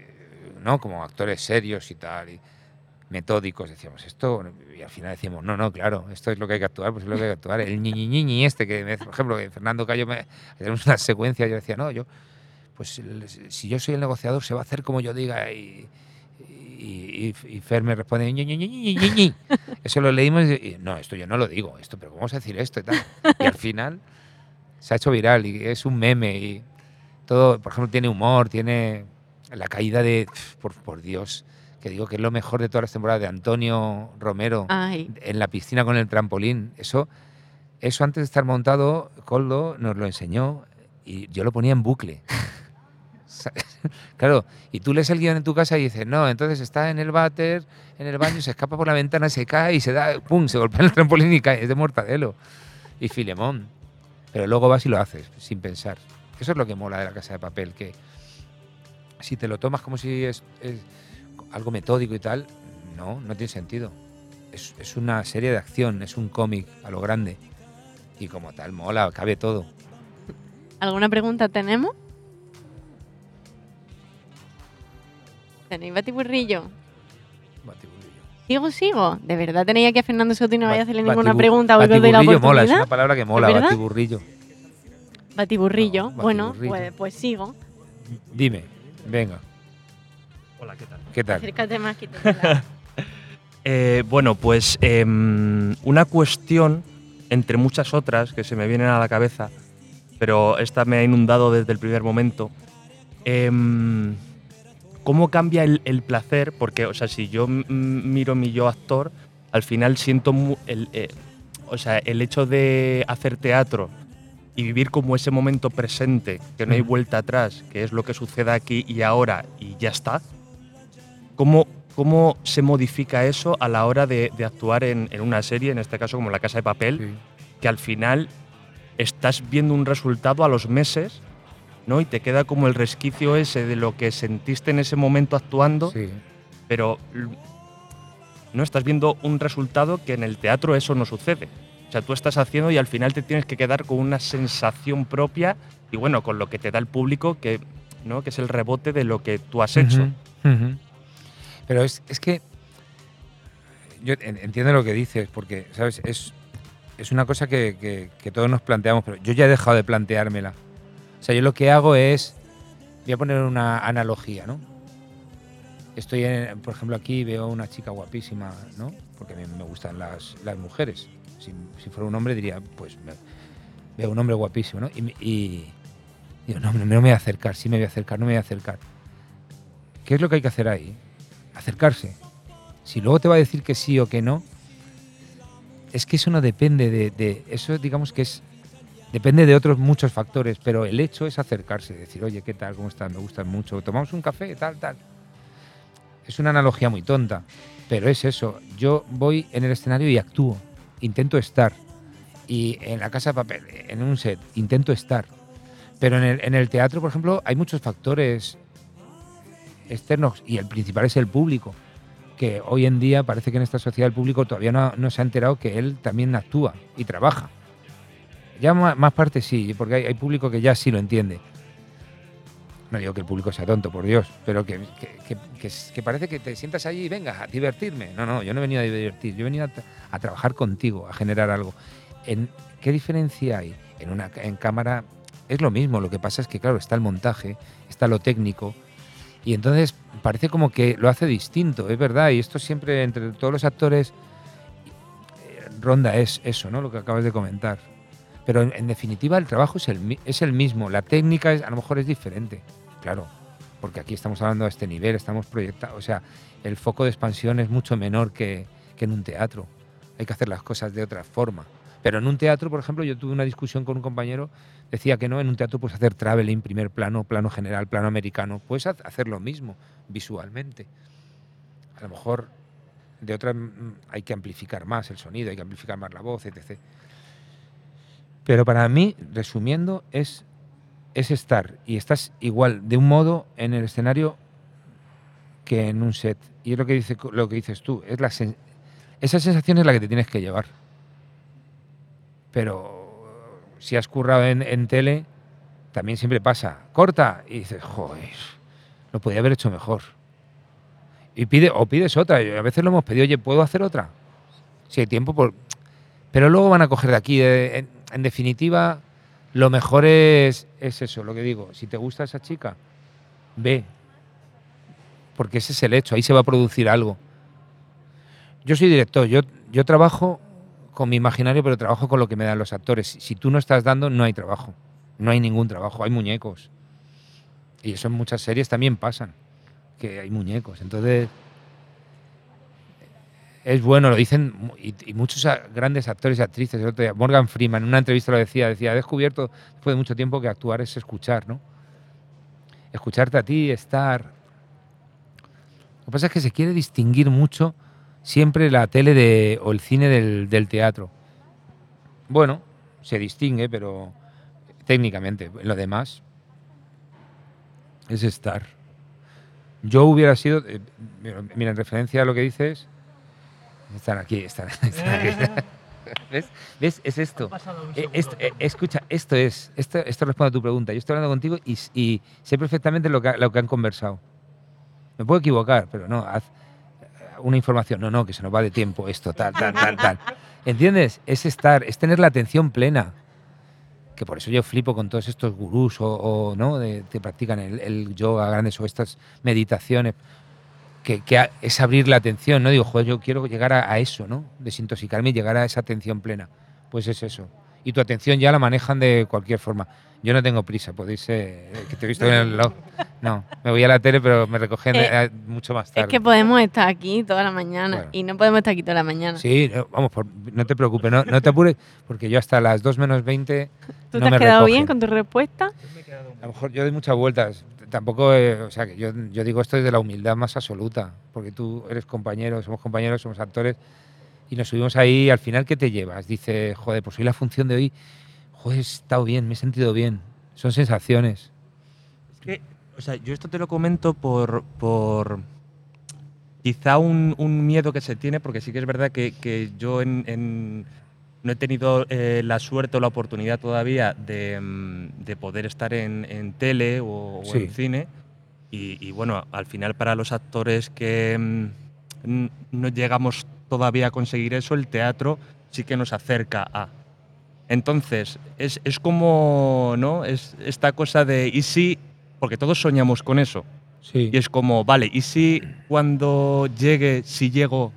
¿no? Como actores serios y tal, y metódicos, decíamos esto, y al final decíamos, no, no, claro, esto es lo que hay que actuar, pues es lo que hay que actuar. El ñi, ñi, ñi, ñi este, que me- por ejemplo, que Fernando Cayo, me, tenemos una secuencia, yo decía, no, yo, pues si yo soy el negociador, se va a hacer como yo diga, y, y, y- y Fer me responde, ñi, ñi. Eso lo leímos y, y, no, esto yo no lo digo, esto, pero ¿cómo vamos a decir esto y tal? Y al final se ha hecho viral y es un meme y todo, por ejemplo, tiene humor, tiene la caída de, por, por Dios, que digo que es lo mejor de todas las temporadas de Antonio Romero Ay, en la piscina con el trampolín. Eso, eso antes de estar montado, Coldo nos lo enseñó y yo lo ponía en bucle. Claro, y tú lees el guion en tu casa y dices, no, entonces está en el váter, en el baño, se escapa por la ventana, se cae y se da, pum, se golpea en el trampolín y cae. Es de Mortadelo y Filemón. Pero luego vas y lo haces, sin pensar. Eso es lo que mola de la casa de papel, que si te lo tomas como si es, es algo metódico y tal, no, no tiene sentido. Es, es una serie de acción, es un cómic a lo grande. Y como tal, mola, cabe todo. ¿alguna pregunta tenemos? ¿Tenéis batiburrillo? Sigo, sigo. ¿De verdad tenéis aquí a Fernando Soto y no vais a hacerle ninguna pregunta o que os doy la batiburrillo mola, es una palabra que mola, verdad? batiburrillo. Batiburrillo. No, bueno, batiburrillo. pues, pues sigo. Dime, venga, Hola, ¿qué tal? ¿qué tal? Acércate más. Eh, bueno, pues em, una cuestión, entre muchas otras que se me vienen a la cabeza, pero esta me ha inundado desde el primer momento. Em, ¿cómo cambia el, el placer? Porque, o sea, si yo miro mi yo actor, al final siento el, eh, o sea, el hecho de hacer teatro y vivir como ese momento presente, que no hay Ujú. vuelta atrás, que es lo que sucede aquí y ahora y ya está. ¿Cómo, cómo se modifica eso a la hora de, de actuar en, en una serie, en este caso como La Casa de Papel, Sí. que al final estás viendo un resultado a los meses, ¿no? Y te queda como el resquicio ese de lo que sentiste en ese momento actuando, Sí. pero no estás viendo un resultado que en el teatro eso no sucede. O sea, tú estás haciendo y al final te tienes que quedar con una sensación propia y bueno, con lo que te da el público, que, ¿no? que es el rebote de lo que tú has hecho. Ujú. Pero es, es que yo en- entiendo lo que dices, porque, ¿sabes? Es, es una cosa que, que- todos nos planteamos, pero yo ya he dejado de planteármela. O sea, yo lo que hago es, voy a poner una analogía, ¿no? Estoy, en- por ejemplo, aquí veo una chica guapísima, ¿no? Porque a mí me gustan las, las mujeres. Si, si fuera un hombre diría, pues veo un hombre guapísimo, ¿no? Y, y digo, no, no me voy a acercar, sí me voy a acercar, no me voy a acercar. ¿Qué es lo que hay que hacer ahí? Acercarse. Si luego te va a decir que sí o que no, es que eso no depende de, eso digamos que es depende de otros muchos factores, pero el hecho es acercarse, decir, oye, ¿qué tal? ¿Cómo estás? Me gustan mucho. Tomamos un café, tal, tal. Es una analogía muy tonta, pero es eso. Yo voy en el escenario y actúo, intento estar. Y en la casa de papel, en un set, intento estar. Pero en el, en el teatro, por ejemplo, hay muchos factores externos y el principal es el público, que hoy en día parece que en esta sociedad el público todavía no, no se ha enterado que él también actúa y trabaja. Ya más parte sí, porque hay, hay público que ya sí lo entiende. No digo que el público sea tonto, por Dios, pero que, que- parece que te sientas allí y venga a divertirme. No, no, yo no he venido a divertir, yo he venido a, a trabajar contigo, a generar algo. En, ¿Qué diferencia hay? En una en cámara es lo mismo, lo que pasa es que, claro, está el montaje, está lo técnico, y entonces parece como que lo hace distinto, es verdad, y esto siempre entre todos los actores eh, ronda es eso, ¿no? Lo que acabas de comentar. Pero en, definitiva el trabajo es el, es el mismo, la técnica es, a lo mejor es diferente, claro, porque aquí estamos hablando a este nivel, estamos proyectados, o sea, el foco de expansión es mucho menor que, que en un teatro, hay que hacer las cosas de otra forma. Pero en un teatro, por ejemplo, yo tuve una discusión con un compañero, decía que no, en un teatro puedes hacer traveling, primer plano, plano general, plano americano, puedes ha- hacer lo mismo visualmente. A lo mejor de otra mm, hay que amplificar más el sonido, hay que amplificar más la voz, etc. Pero para mí, resumiendo, es, es estar y estás igual de un modo en el escenario que en un set. Y es lo que, dice, lo que dices tú, es la sen- esa sensación es la que te tienes que llevar. Pero si has currado en, en tele, también siempre pasa, corta, y dices, joder, lo podía haber hecho mejor. Y pide, o pides otra, a veces lo hemos pedido, oye, ¿puedo hacer otra? Si hay tiempo, pero luego van a coger de aquí. En, en definitiva, lo mejor es, es eso, lo que digo. Si te gusta esa chica, ve. Porque ese es el hecho, ahí se va a producir algo. Yo soy director, yo, yo trabajo con mi imaginario, pero trabajo con lo que me dan los actores. Si tú no estás dando, no hay trabajo. No hay ningún trabajo, hay muñecos. Y eso en muchas series también pasan, que hay muñecos. Entonces, es bueno, lo dicen y, y muchos grandes actores y actrices. El otro día, Morgan Freeman en una entrevista lo decía, decía, he descubierto después de mucho tiempo que actuar es escuchar, ¿no? Escucharte a ti, estar. Lo que pasa es que se quiere distinguir mucho siempre la tele de, o el cine del, del teatro. Bueno, se distingue, pero técnicamente, en lo demás es estar. Yo hubiera sido, eh, mira, en referencia a lo que dices, están aquí, están, están aquí. ¿Ves? ¿Ves? Es esto. Eh, esto- eh, escucha, esto es, esto, esto responde a tu pregunta. Yo estoy hablando contigo y, sé perfectamente lo que, lo que han conversado. Me puedo equivocar, pero no, haz una información. No, no, que se nos va de tiempo esto, tal, tal, tal, tal. ¿Entiendes? Es estar, es tener la atención plena. Que por eso yo flipo con todos estos gurús o, o, ¿no? De, que practican el, el yoga grandes o estas meditaciones. Que, que a- es abrir la atención, ¿no? Digo, joder, yo quiero llegar a, a eso, ¿no? Desintoxicarme y llegar a esa atención plena. Pues es eso. y tu atención ya la manejan de cualquier forma. Yo no tengo prisa, podéis, eh, que te he visto en el reloj. No, me voy a la tele, pero me recogen Eh, mucho más tarde. Es que podemos estar aquí toda la mañana Bueno. y no podemos estar aquí toda la mañana. Sí, vamos, por- no te preocupes, no, no te apures, porque yo hasta las 2 menos 20 ¿Tú no te me has quedado bien con tu respuesta? A lo mejor yo doy muchas vueltas. Tampoco, eh, o sea, que yo, yo digo esto desde la humildad más absoluta, porque tú eres compañero, somos compañeros, somos actores, y nos subimos ahí, y al final, ¿qué te llevas? Dice, joder, pues hoy la función de hoy, joder, he estado bien, me he sentido bien. Son sensaciones. Es que, o sea, yo esto te lo comento por, por quizá un, un miedo que se tiene, porque sí que es verdad que, que yo en, en- no he tenido eh, la suerte o la oportunidad todavía de, mm, de poder estar en, en tele o, o Sí. en cine. Y, y bueno, al final para los actores que mm, n- no llegamos todavía a conseguir eso, el teatro sí que nos acerca a. Entonces, es, es como, ¿no? Es esta cosa de, ¿y si? Porque todos soñamos con eso. Sí. Y es como, vale, ¿y si cuando llegue, si llego,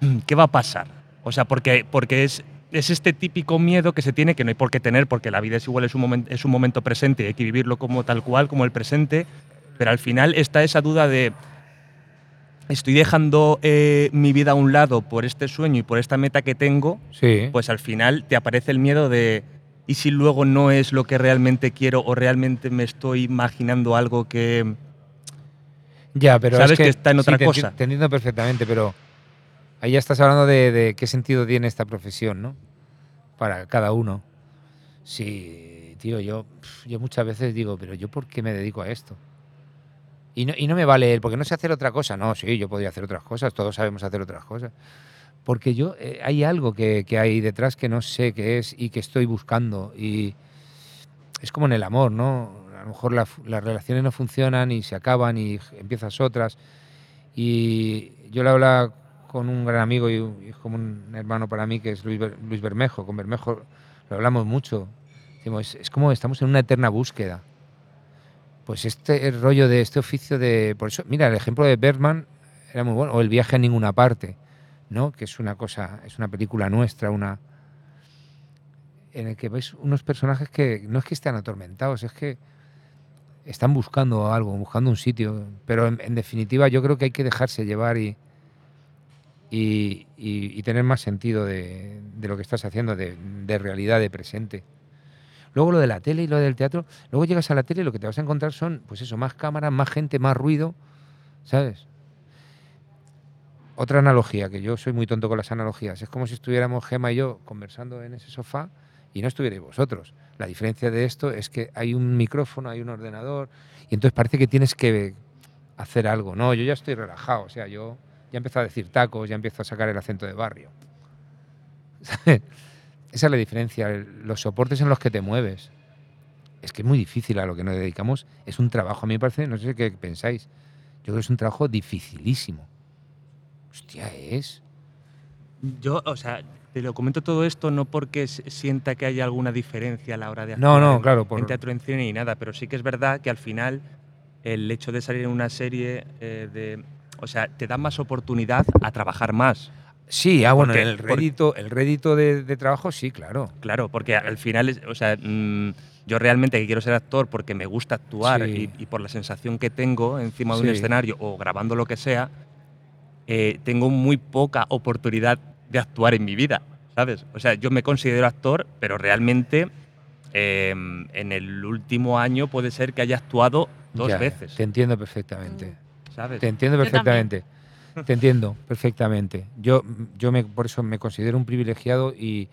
qué va a pasar? O sea, porque, porque es, es este típico miedo que se tiene que no hay por qué tener, porque la vida es igual, es un, es un momento presente y hay que vivirlo como tal cual, como el presente, pero al final está esa duda de, estoy dejando eh, mi vida a un lado por este sueño y por esta meta que tengo, Sí. pues al final te aparece el miedo de ¿y si luego no es lo que realmente quiero o realmente me estoy imaginando algo que... Ya, pero Sabes es que, que está en sí, otra enti- cosa. Te entiendo perfectamente, pero ahí ya estás hablando de, de qué sentido tiene esta profesión, ¿no? Para cada uno. Sí, tío, yo, yo muchas veces digo, pero yo por qué me dedico a esto. Y no, y no me vale el, porque no sé hacer otra cosa. No, sí, yo podría hacer otras cosas, todos sabemos hacer otras cosas. Porque yo, eh, hay algo que, que hay detrás que no sé qué es y que estoy buscando. Y es como en el amor, ¿no? A lo mejor la las relaciones no funcionan y se acaban y empiezas otras. Y yo le hablaba con un gran amigo y, y es como un hermano para mí que es Luis, Luis Bermejo. Con Bermejo lo hablamos mucho. Decimos, es, es como estamos en una eterna búsqueda. Pues este rollo de este oficio de... Por eso, mira, el ejemplo de Bergman era muy bueno. O El viaje a ninguna parte, ¿no? Que es una cosa, es una película nuestra, una en el que ves unos personajes que no es que estén atormentados, es que están buscando algo, buscando un sitio. Pero en, definitiva yo creo que hay que dejarse llevar y, y, y- y tener más sentido de, de lo que estás haciendo, de, de realidad, de presente. Luego lo de la tele y lo del teatro, luego llegas a la tele y lo que te vas a encontrar son, pues eso, más cámaras, más gente, más ruido, ¿sabes? Otra analogía, que yo soy muy tonto con las analogías, es como si estuviéramos Gema y yo conversando en ese sofá y no estuvierais vosotros. La diferencia de esto es que hay un micrófono, hay un ordenador y entonces parece que tienes que hacer algo. No, yo ya estoy relajado, o sea, yo ya empiezo a decir tacos, ya empiezo a sacar el acento de barrio. Esa es la diferencia, los soportes en los que te mueves. Es que es muy difícil a lo que nos dedicamos, es un trabajo, a mí me parece, no sé qué pensáis, yo creo que es un trabajo dificilísimo. Hostia, es. Yo, o sea, te lo comento todo esto no porque sienta que haya alguna diferencia a la hora de No, actuar no, en- claro, por- en teatro, en cine ni nada, pero sí que es verdad que al final el hecho de salir en una serie eh, de... O sea, te da más oportunidad a trabajar más. Sí, ah, bueno, Porque- el porque- rédito, el rédito de, de trabajo, sí, claro. Claro, porque al final, es- o sea, mm, yo realmente que quiero ser actor porque me gusta actuar Sí. y, y por la sensación que tengo encima de un escenario o grabando lo que sea, eh, tengo muy poca oportunidad de actuar en mi vida, ¿sabes? O sea, yo me considero actor, pero realmente eh, en el último año puede ser que haya actuado dos Ya, veces, Te entiendo perfectamente. ¿sabes? Te entiendo perfectamente. Te entiendo perfectamente. Yo, yo me, por eso me considero un privilegiado y,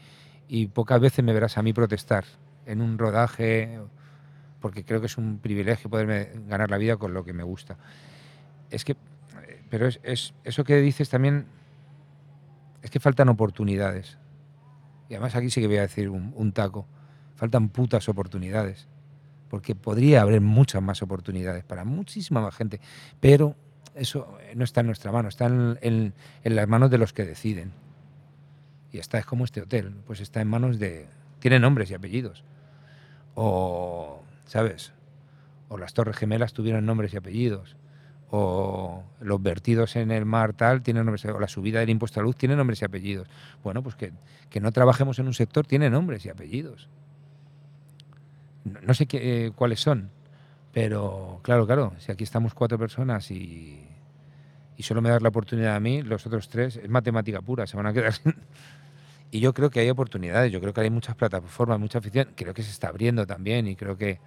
y pocas veces me verás a mí protestar en un rodaje, porque creo que es un privilegio poderme ganar la vida con lo que me gusta. Es que, pero es, es- eso que dices también, es que faltan oportunidades. Y además aquí sí que voy a decir un, un taco. Faltan putas oportunidades. Porque podría haber muchas más oportunidades para muchísima más gente. Pero eso eh, no está en nuestra mano, está en, en- en las manos de los que deciden. Y está, es como este hotel, pues está en manos de... Tiene nombres y apellidos. O, ¿sabes? O las Torres Gemelas tuvieron nombres y apellidos. o los vertidos en el mar tal tienen nombres, o la subida del impuesto a luz tiene nombres y apellidos. Bueno, pues que, que no trabajemos en un sector tiene nombres y apellidos. No, no sé qué, eh, cuáles son, pero claro, claro, si aquí estamos cuatro personas y, y solo me das la oportunidad a mí, los otros tres, es matemática pura, se van a quedar sin... Y yo creo que hay oportunidades, yo creo que hay muchas plataformas, mucha afición, creo que se está abriendo también y creo que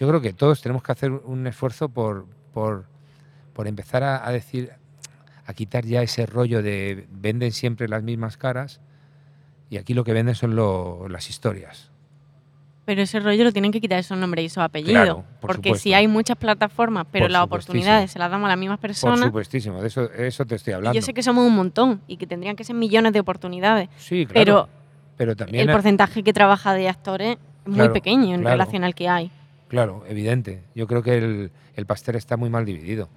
yo creo que todos tenemos que hacer un esfuerzo por, por, por empezar a, decir, a quitar ya ese rollo de venden siempre las mismas caras y aquí lo que venden son lo- las historias. Pero ese rollo lo tienen que quitar esos nombres y esos apellidos. Claro, por porque supuesto. si hay muchas plataformas, pero Por las oportunidades se las damos a las mismas Por personas. supuestísimo, de eso, de eso te estoy hablando. yo sé que somos un montón y que tendrían que ser millones de oportunidades. Sí, claro. Pero pero también el porcentaje que trabaja de actores es muy pequeño en claro. relación al que hay. Claro, evidente. Yo creo que el, el pastel está muy mal dividido.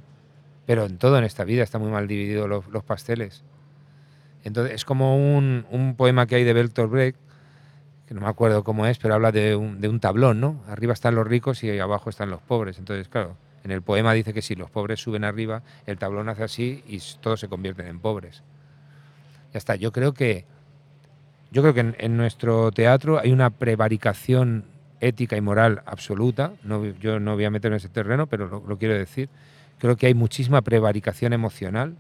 Pero en todo en esta vida está muy mal dividido los, los pasteles. Entonces, es como un, un poema que hay de Bertolt Brecht, no me acuerdo cómo es, pero habla de un, de un tablón, ¿no? Arriba están los ricos y abajo están los pobres. Entonces, claro, en el poema dice que si los pobres suben arriba, el tablón hace así y todos se convierten en pobres. Ya está. Yo creo que yo creo que en, en nuestro teatro hay una prevaricación ética y moral absoluta. No, yo no voy a meterme en ese terreno, pero lo, lo quiero decir. Creo que hay muchísima prevaricación emocional,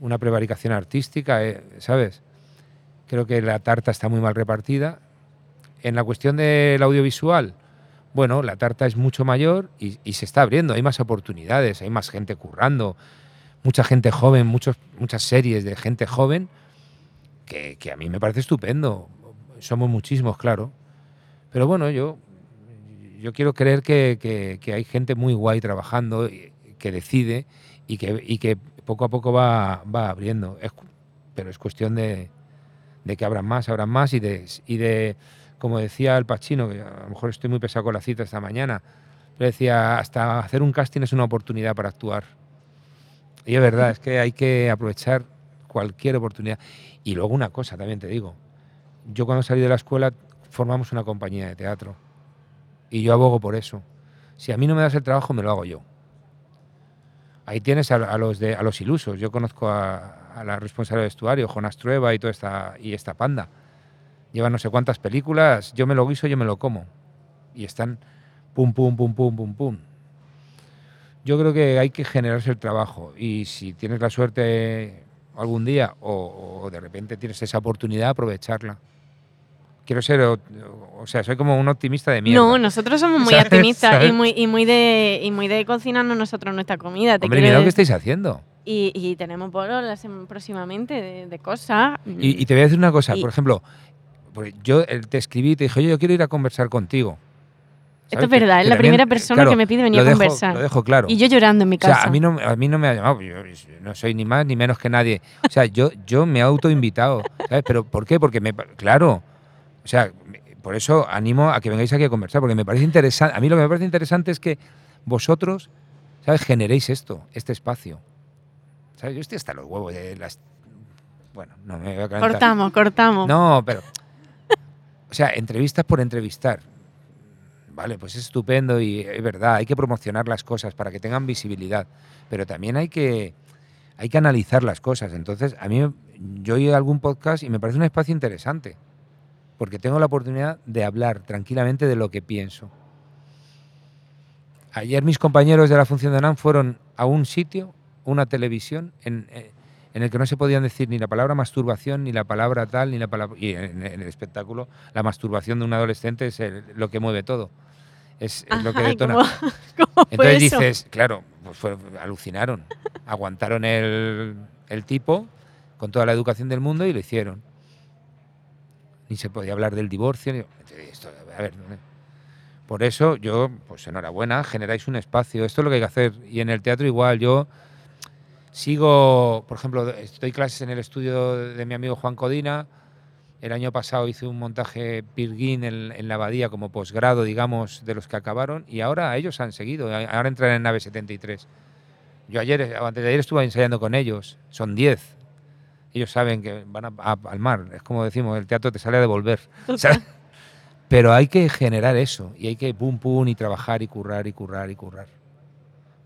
una prevaricación artística, eh, ¿sabes? Creo que la tarta está muy mal repartida. En la cuestión del audiovisual, bueno, la tarta es mucho mayor y, y se está abriendo, hay más oportunidades, hay más gente currando, mucha gente joven, muchos, muchas series de gente joven que, que a mí me parece estupendo. Somos muchísimos, claro. Pero bueno, yo, yo quiero creer que, que- que hay gente muy guay trabajando, que decide y que, y que poco a poco va, va abriendo. Es pero es cuestión de, de que abran más, abran más y de, y de, como decía el Pachino, que a lo mejor estoy muy pesado con la cita esta mañana, pero decía, hasta hacer un casting es una oportunidad para actuar. Y es verdad, es que hay que aprovechar cualquier oportunidad. Y luego una cosa también te digo, yo cuando salí de la escuela formamos una compañía de teatro y yo abogo por eso. Si a mí no me das el trabajo, me lo hago yo. Ahí tienes a, los a los ilusos. Yo conozco a, a la responsable de vestuario, Jonas Trueba y toda esta y esta panda. Llevan no sé cuántas películas. Yo me lo guiso, yo me lo como. Y están pum pum pum pum pum pum. Yo creo que hay que generarse el trabajo y si tienes la suerte algún día o, o de repente tienes esa oportunidad, aprovecharla. Quiero ser, o, o sea, soy como un optimista de mierda. No, nosotros somos muy ¿Sabes? optimistas ¿Sabes? y muy, y, muy de, y muy de cocinarnos nosotros nuestra comida. Te Hombre, mira lo que estáis haciendo. Y, y tenemos bolos próximamente de, de cosas. Y, y te voy a decir una cosa, Y- por ejemplo, porque yo te escribí y te dije, oye, yo quiero ir a conversar contigo. Esto es Que- verdad, es que la también, primera persona claro, que me pide venir a conversar. Lo dejo claro. Y yo llorando en mi O sea, casa. a mí no, a mí no me ha llamado, yo no soy ni más ni menos que nadie. O sea, yo, yo me he autoinvitado, ¿sabes? ¿Pero por qué? Porque me, claro, o sea, por eso animo a que vengáis aquí a conversar, porque me parece interesante, a mí lo que me parece interesante es que vosotros, ¿sabes? Generéis esto, este espacio. ¿Sabes? Yo estoy hasta los huevos de las... Bueno, no me voy a calentar. cortamos, cortamos. No, pero. O sea, entrevistas por entrevistar. Vale, pues es estupendo y es verdad, hay que promocionar las cosas para que tengan visibilidad, pero también hay que, hay que analizar las cosas. Entonces, a mí, yo oí algún podcast y me parece un espacio interesante, porque tengo la oportunidad de hablar tranquilamente de lo que pienso. Ayer mis compañeros de la función de NAM fueron a un sitio, una televisión, en, eh, en el que no se podían decir ni la palabra masturbación, ni la palabra tal, ni la palabra... Y en, en el espectáculo, la masturbación de un adolescente es el- lo que mueve todo. Es, es lo que Ajá, ¿y detona. cómo- Entonces eso? dices, claro, pues fue- alucinaron. Aguantaron el, el tipo con toda la educación del mundo y lo hicieron. Ni se podía hablar del divorcio. ni- esto, a ver, por eso yo, pues enhorabuena, generáis un espacio. Esto es lo que hay que hacer. Y en el teatro igual, yo sigo, por ejemplo, estoy clases en el estudio de mi amigo Juan Codina. El año pasado hice un montaje Pirguín en, en la abadía como posgrado, digamos, de los que acabaron. Y ahora ellos han seguido. Ahora entran en nave 73. Yo ayer, antes de ayer estuve ensayando con ellos. Son 10. Ellos saben que van a, a- al mar. Es como decimos, el teatro te sale a devolver. ¿sabes? Pero hay que generar eso. Y hay que pum pum y trabajar y currar y currar y currar.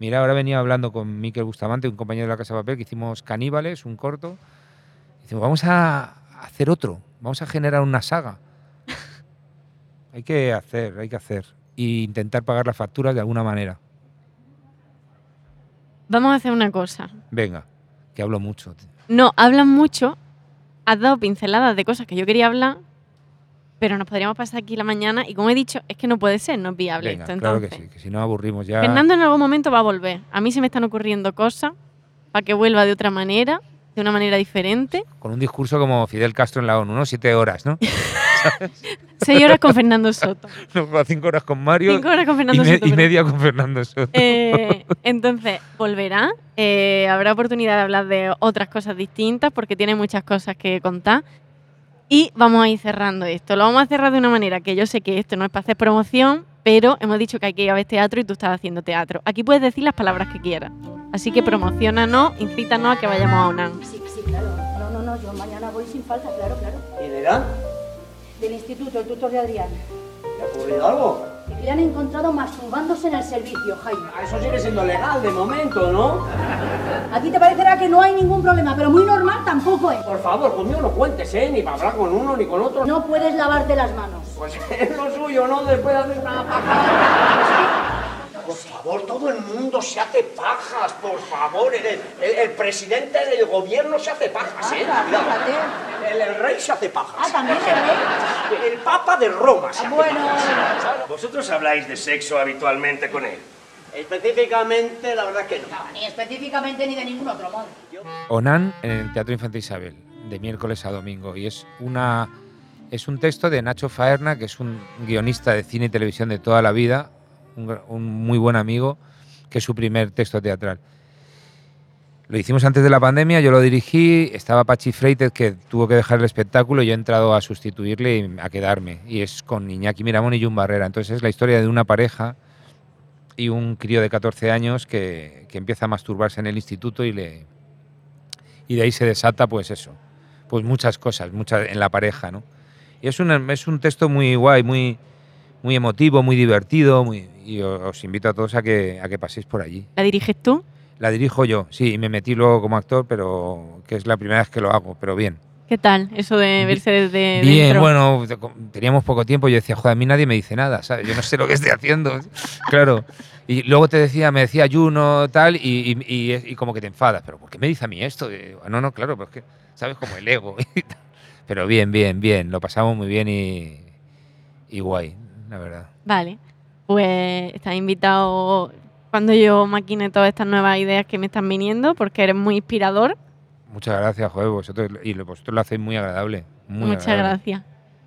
Mira, ahora venía hablando con Miquel Bustamante, un compañero de la Casa de Papel, que hicimos Caníbales, un corto. Decimos, vamos a hacer otro, vamos a generar una saga. hay que hacer, hay que hacer. E intentar pagar las facturas de alguna manera. Vamos a hacer una cosa. Venga, que hablo mucho. No, hablan mucho, has dado pinceladas de cosas que yo quería hablar, pero nos podríamos pasar aquí la mañana y como he dicho, es que no puede ser, no es viable Venga, esto. claro Entonces, que sí, que si no aburrimos ya. Fernando en algún momento va a volver. A mí se me están ocurriendo cosas para que vuelva de otra manera, de una manera diferente. Con un discurso como Fidel Castro en la ONU, ¿no? Siete horas, ¿no? Seis horas con Fernando Soto. No, cinco horas con Mario. Cinco horas con Fernando y, Soto, y media con Fernando Soto. Eh, entonces, volverá. eh, habrá oportunidad de hablar de otras cosas distintas porque tiene muchas cosas que contar. Y vamos a ir cerrando esto. Lo vamos a cerrar de una manera que yo sé que esto no es para hacer promoción, pero hemos dicho que hay que ir a ver teatro y tú estás haciendo teatro. Aquí puedes decir las palabras que quieras. Así que promocionanos, incítanos a que vayamos a UNAM. Sí, sí, claro. No, no, no, yo mañana voy sin falta, claro, claro. ¿Quién era? Del instituto, el tutor de Adrián. ¿Le ha ocurrido algo? Le han encontrado masturbándose en el servicio, Jaime. Ah, Eso sigue siendo legal de momento, ¿no? A ti te parecerá que no hay ningún problema, pero muy normal tampoco es. Por favor, conmigo no cuentes, ¿eh? Ni para hablar con uno ni con otro. No puedes lavarte las manos. Pues es lo suyo, ¿no? Después de hacer una paja. Por favor, todo el mundo se hace pajas, por favor. El, el- el presidente del gobierno se hace pajas, ¿eh? Cuidado. fíjate. El, el rey se hace pajas. Ah, también el rey. El papa de Roma se Ah, hace bueno. pajas. ¿Vosotros habláis de sexo habitualmente con él? Específicamente, la verdad que no. No, ni específicamente ni de ningún otro modo. Onan en el Teatro Infante Isabel, de miércoles a domingo. Y es una es un texto de Nacho Faerna, que es un guionista de cine y televisión de toda la vida, un, muy buen amigo, que es su primer texto teatral. Lo hicimos antes de la pandemia, yo lo dirigí, estaba Pachi Freites que tuvo que dejar el espectáculo y yo he entrado a sustituirle y a quedarme. Y es con Iñaki Miramón y Jun Barrera. Entonces es la historia de una pareja y un crío de 14 años que, que empieza a masturbarse en el instituto y le, y de ahí se desata pues eso pues muchas cosas muchas en la pareja no y es un es un texto muy guay muy muy emotivo muy divertido muy, y os invito a todos a que a que paséis por allí. ¿La diriges tú? la dirijo yo sí y me metí luego como actor pero que es la primera vez que lo hago pero bien. ¿Qué tal eso de verse desde bien dentro? bueno te- teníamos poco tiempo y yo decía joder a mí nadie me dice nada ¿sabes? yo no sé lo que estoy haciendo claro y luego te decía me decía Juno tal y, y- y- y como que te enfadas pero ¿por qué me dice a mí esto? Digo, no no claro pero es que sabes como el ego pero bien bien bien lo pasamos muy bien y, y guay la verdad. Vale, pues estás invitado cuando yo maquine todas estas nuevas ideas que me están viniendo, porque eres muy inspirador. muchas gracias joder vosotros y vosotros lo hacéis muy agradable muy Muchas agradable. gracias.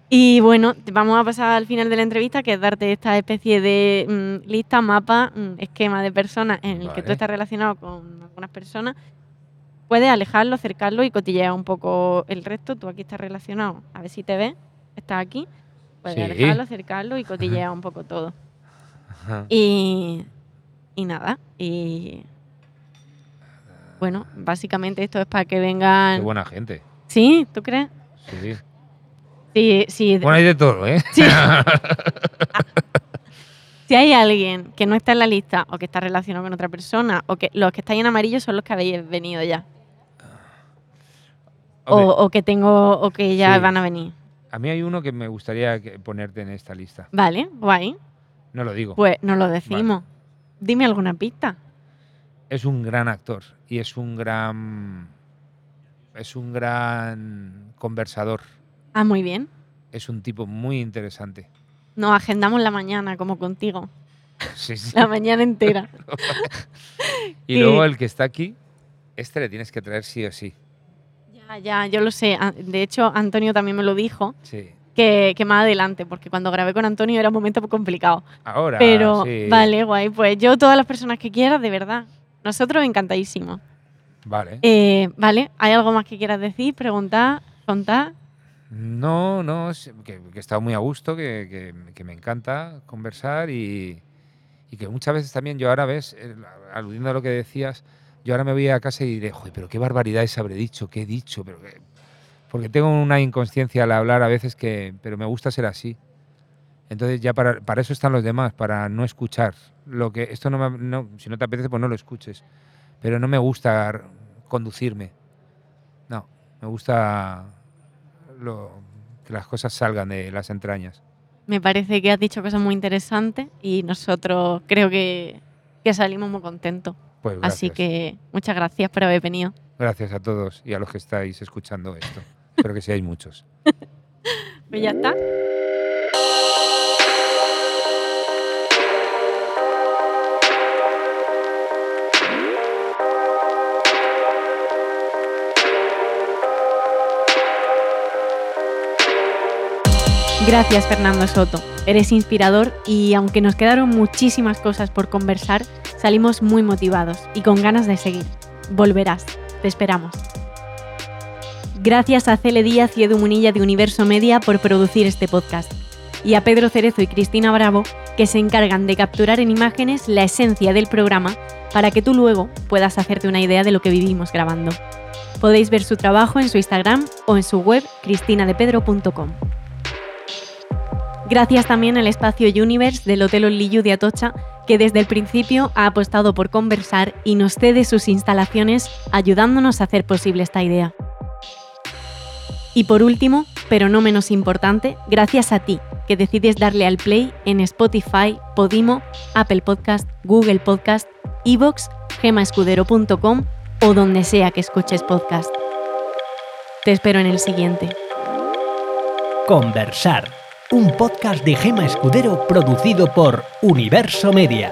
Y bueno, vamos a pasar al final de la entrevista, que es darte esta especie de mm, lista, mapa, mm, esquema de personas en el que tú estás relacionado con algunas personas. Puedes alejarlo, acercarlo y cotillear un poco el resto. Tú aquí estás relacionado. A ver si te ves. Estás aquí. Puedes Sí. alejarlo, acercarlo y cotillear un poco todo. Ajá. Y, y nada. Y bueno, básicamente esto es para que vengan. qué buena gente ¿Sí? ¿Tú crees? sí, sí. Sí, sí. bueno hay de todo eh Sí. Si hay alguien que no está en la lista o que está relacionado con otra persona o que los que estáis en amarillo son los que habéis venido ya o, que tengo o que ya Sí. van a venir. a mí hay uno que me gustaría ponerte en esta lista Vale, guay. No lo digo Pues nos lo decimos. Dime alguna pista. es un gran actor y es un gran es un gran conversador Ah, muy bien. es un tipo muy interesante Nos agendamos la mañana como contigo. Sí, sí. La mañana entera. y Sí. luego el que está aquí este le tienes que traer sí o sí Ya, ya, yo lo sé. Ah, De hecho, Antonio también me lo dijo. sí Que, que más adelante, porque cuando grabé con Antonio era un momento complicado. ahora Pero, sí. vale, guay. Pues yo, todas las personas que quieras, de verdad. Nosotros encantadísimos. vale Eh, vale, ¿hay algo más que quieras decir, preguntar, contar? no no que, que he estado muy a gusto que, que- que me encanta conversar y, y que muchas veces también yo ahora ves eh, aludiendo a lo que decías yo ahora me voy a casa y diré joder pero qué barbaridades habré dicho qué he dicho pero qué-". Porque tengo una inconsciencia al hablar a veces que pero me gusta ser así Entonces ya para, para eso están los demás, para no escuchar. Lo que esto no, me- no- si no te apetece pues no lo escuches. Pero no me gusta conducirme. No, me gusta lo- que las cosas salgan de las entrañas. Me parece que has dicho cosas muy interesantes y nosotros creo que, que salimos muy contentos. Pues Así que muchas gracias por haber venido. Gracias a todos y a los que estáis escuchando esto. Espero que seáis muchos. Pues ya está. Gracias Fernando Soto, eres inspirador y aunque nos quedaron muchísimas cosas por conversar, salimos muy motivados y con ganas de seguir. Volverás, te esperamos. Gracias a Cele Díaz y Edu Munilla de Universo Media por producir este podcast. Y a Pedro Cerezo y Cristina Bravo, que se encargan de capturar en imágenes la esencia del programa para que tú luego puedas hacerte una idea de lo que vivimos grabando. Podéis ver su trabajo en su Instagram o en su web cristinadepedro.com. Gracias también al espacio Universe del Hotel Olillu de Atocha, que desde el principio ha apostado por conversar y nos cede sus instalaciones ayudándonos a hacer posible esta idea. Y por último, pero no menos importante, gracias a ti, que decides darle al play en Spotify, Podimo, Apple Podcast, Google Podcast, Evox, gemaescudero.com o donde sea que escuches podcast. Te espero en el siguiente. Conversar, un podcast de Gema Escudero producido por Universo Media.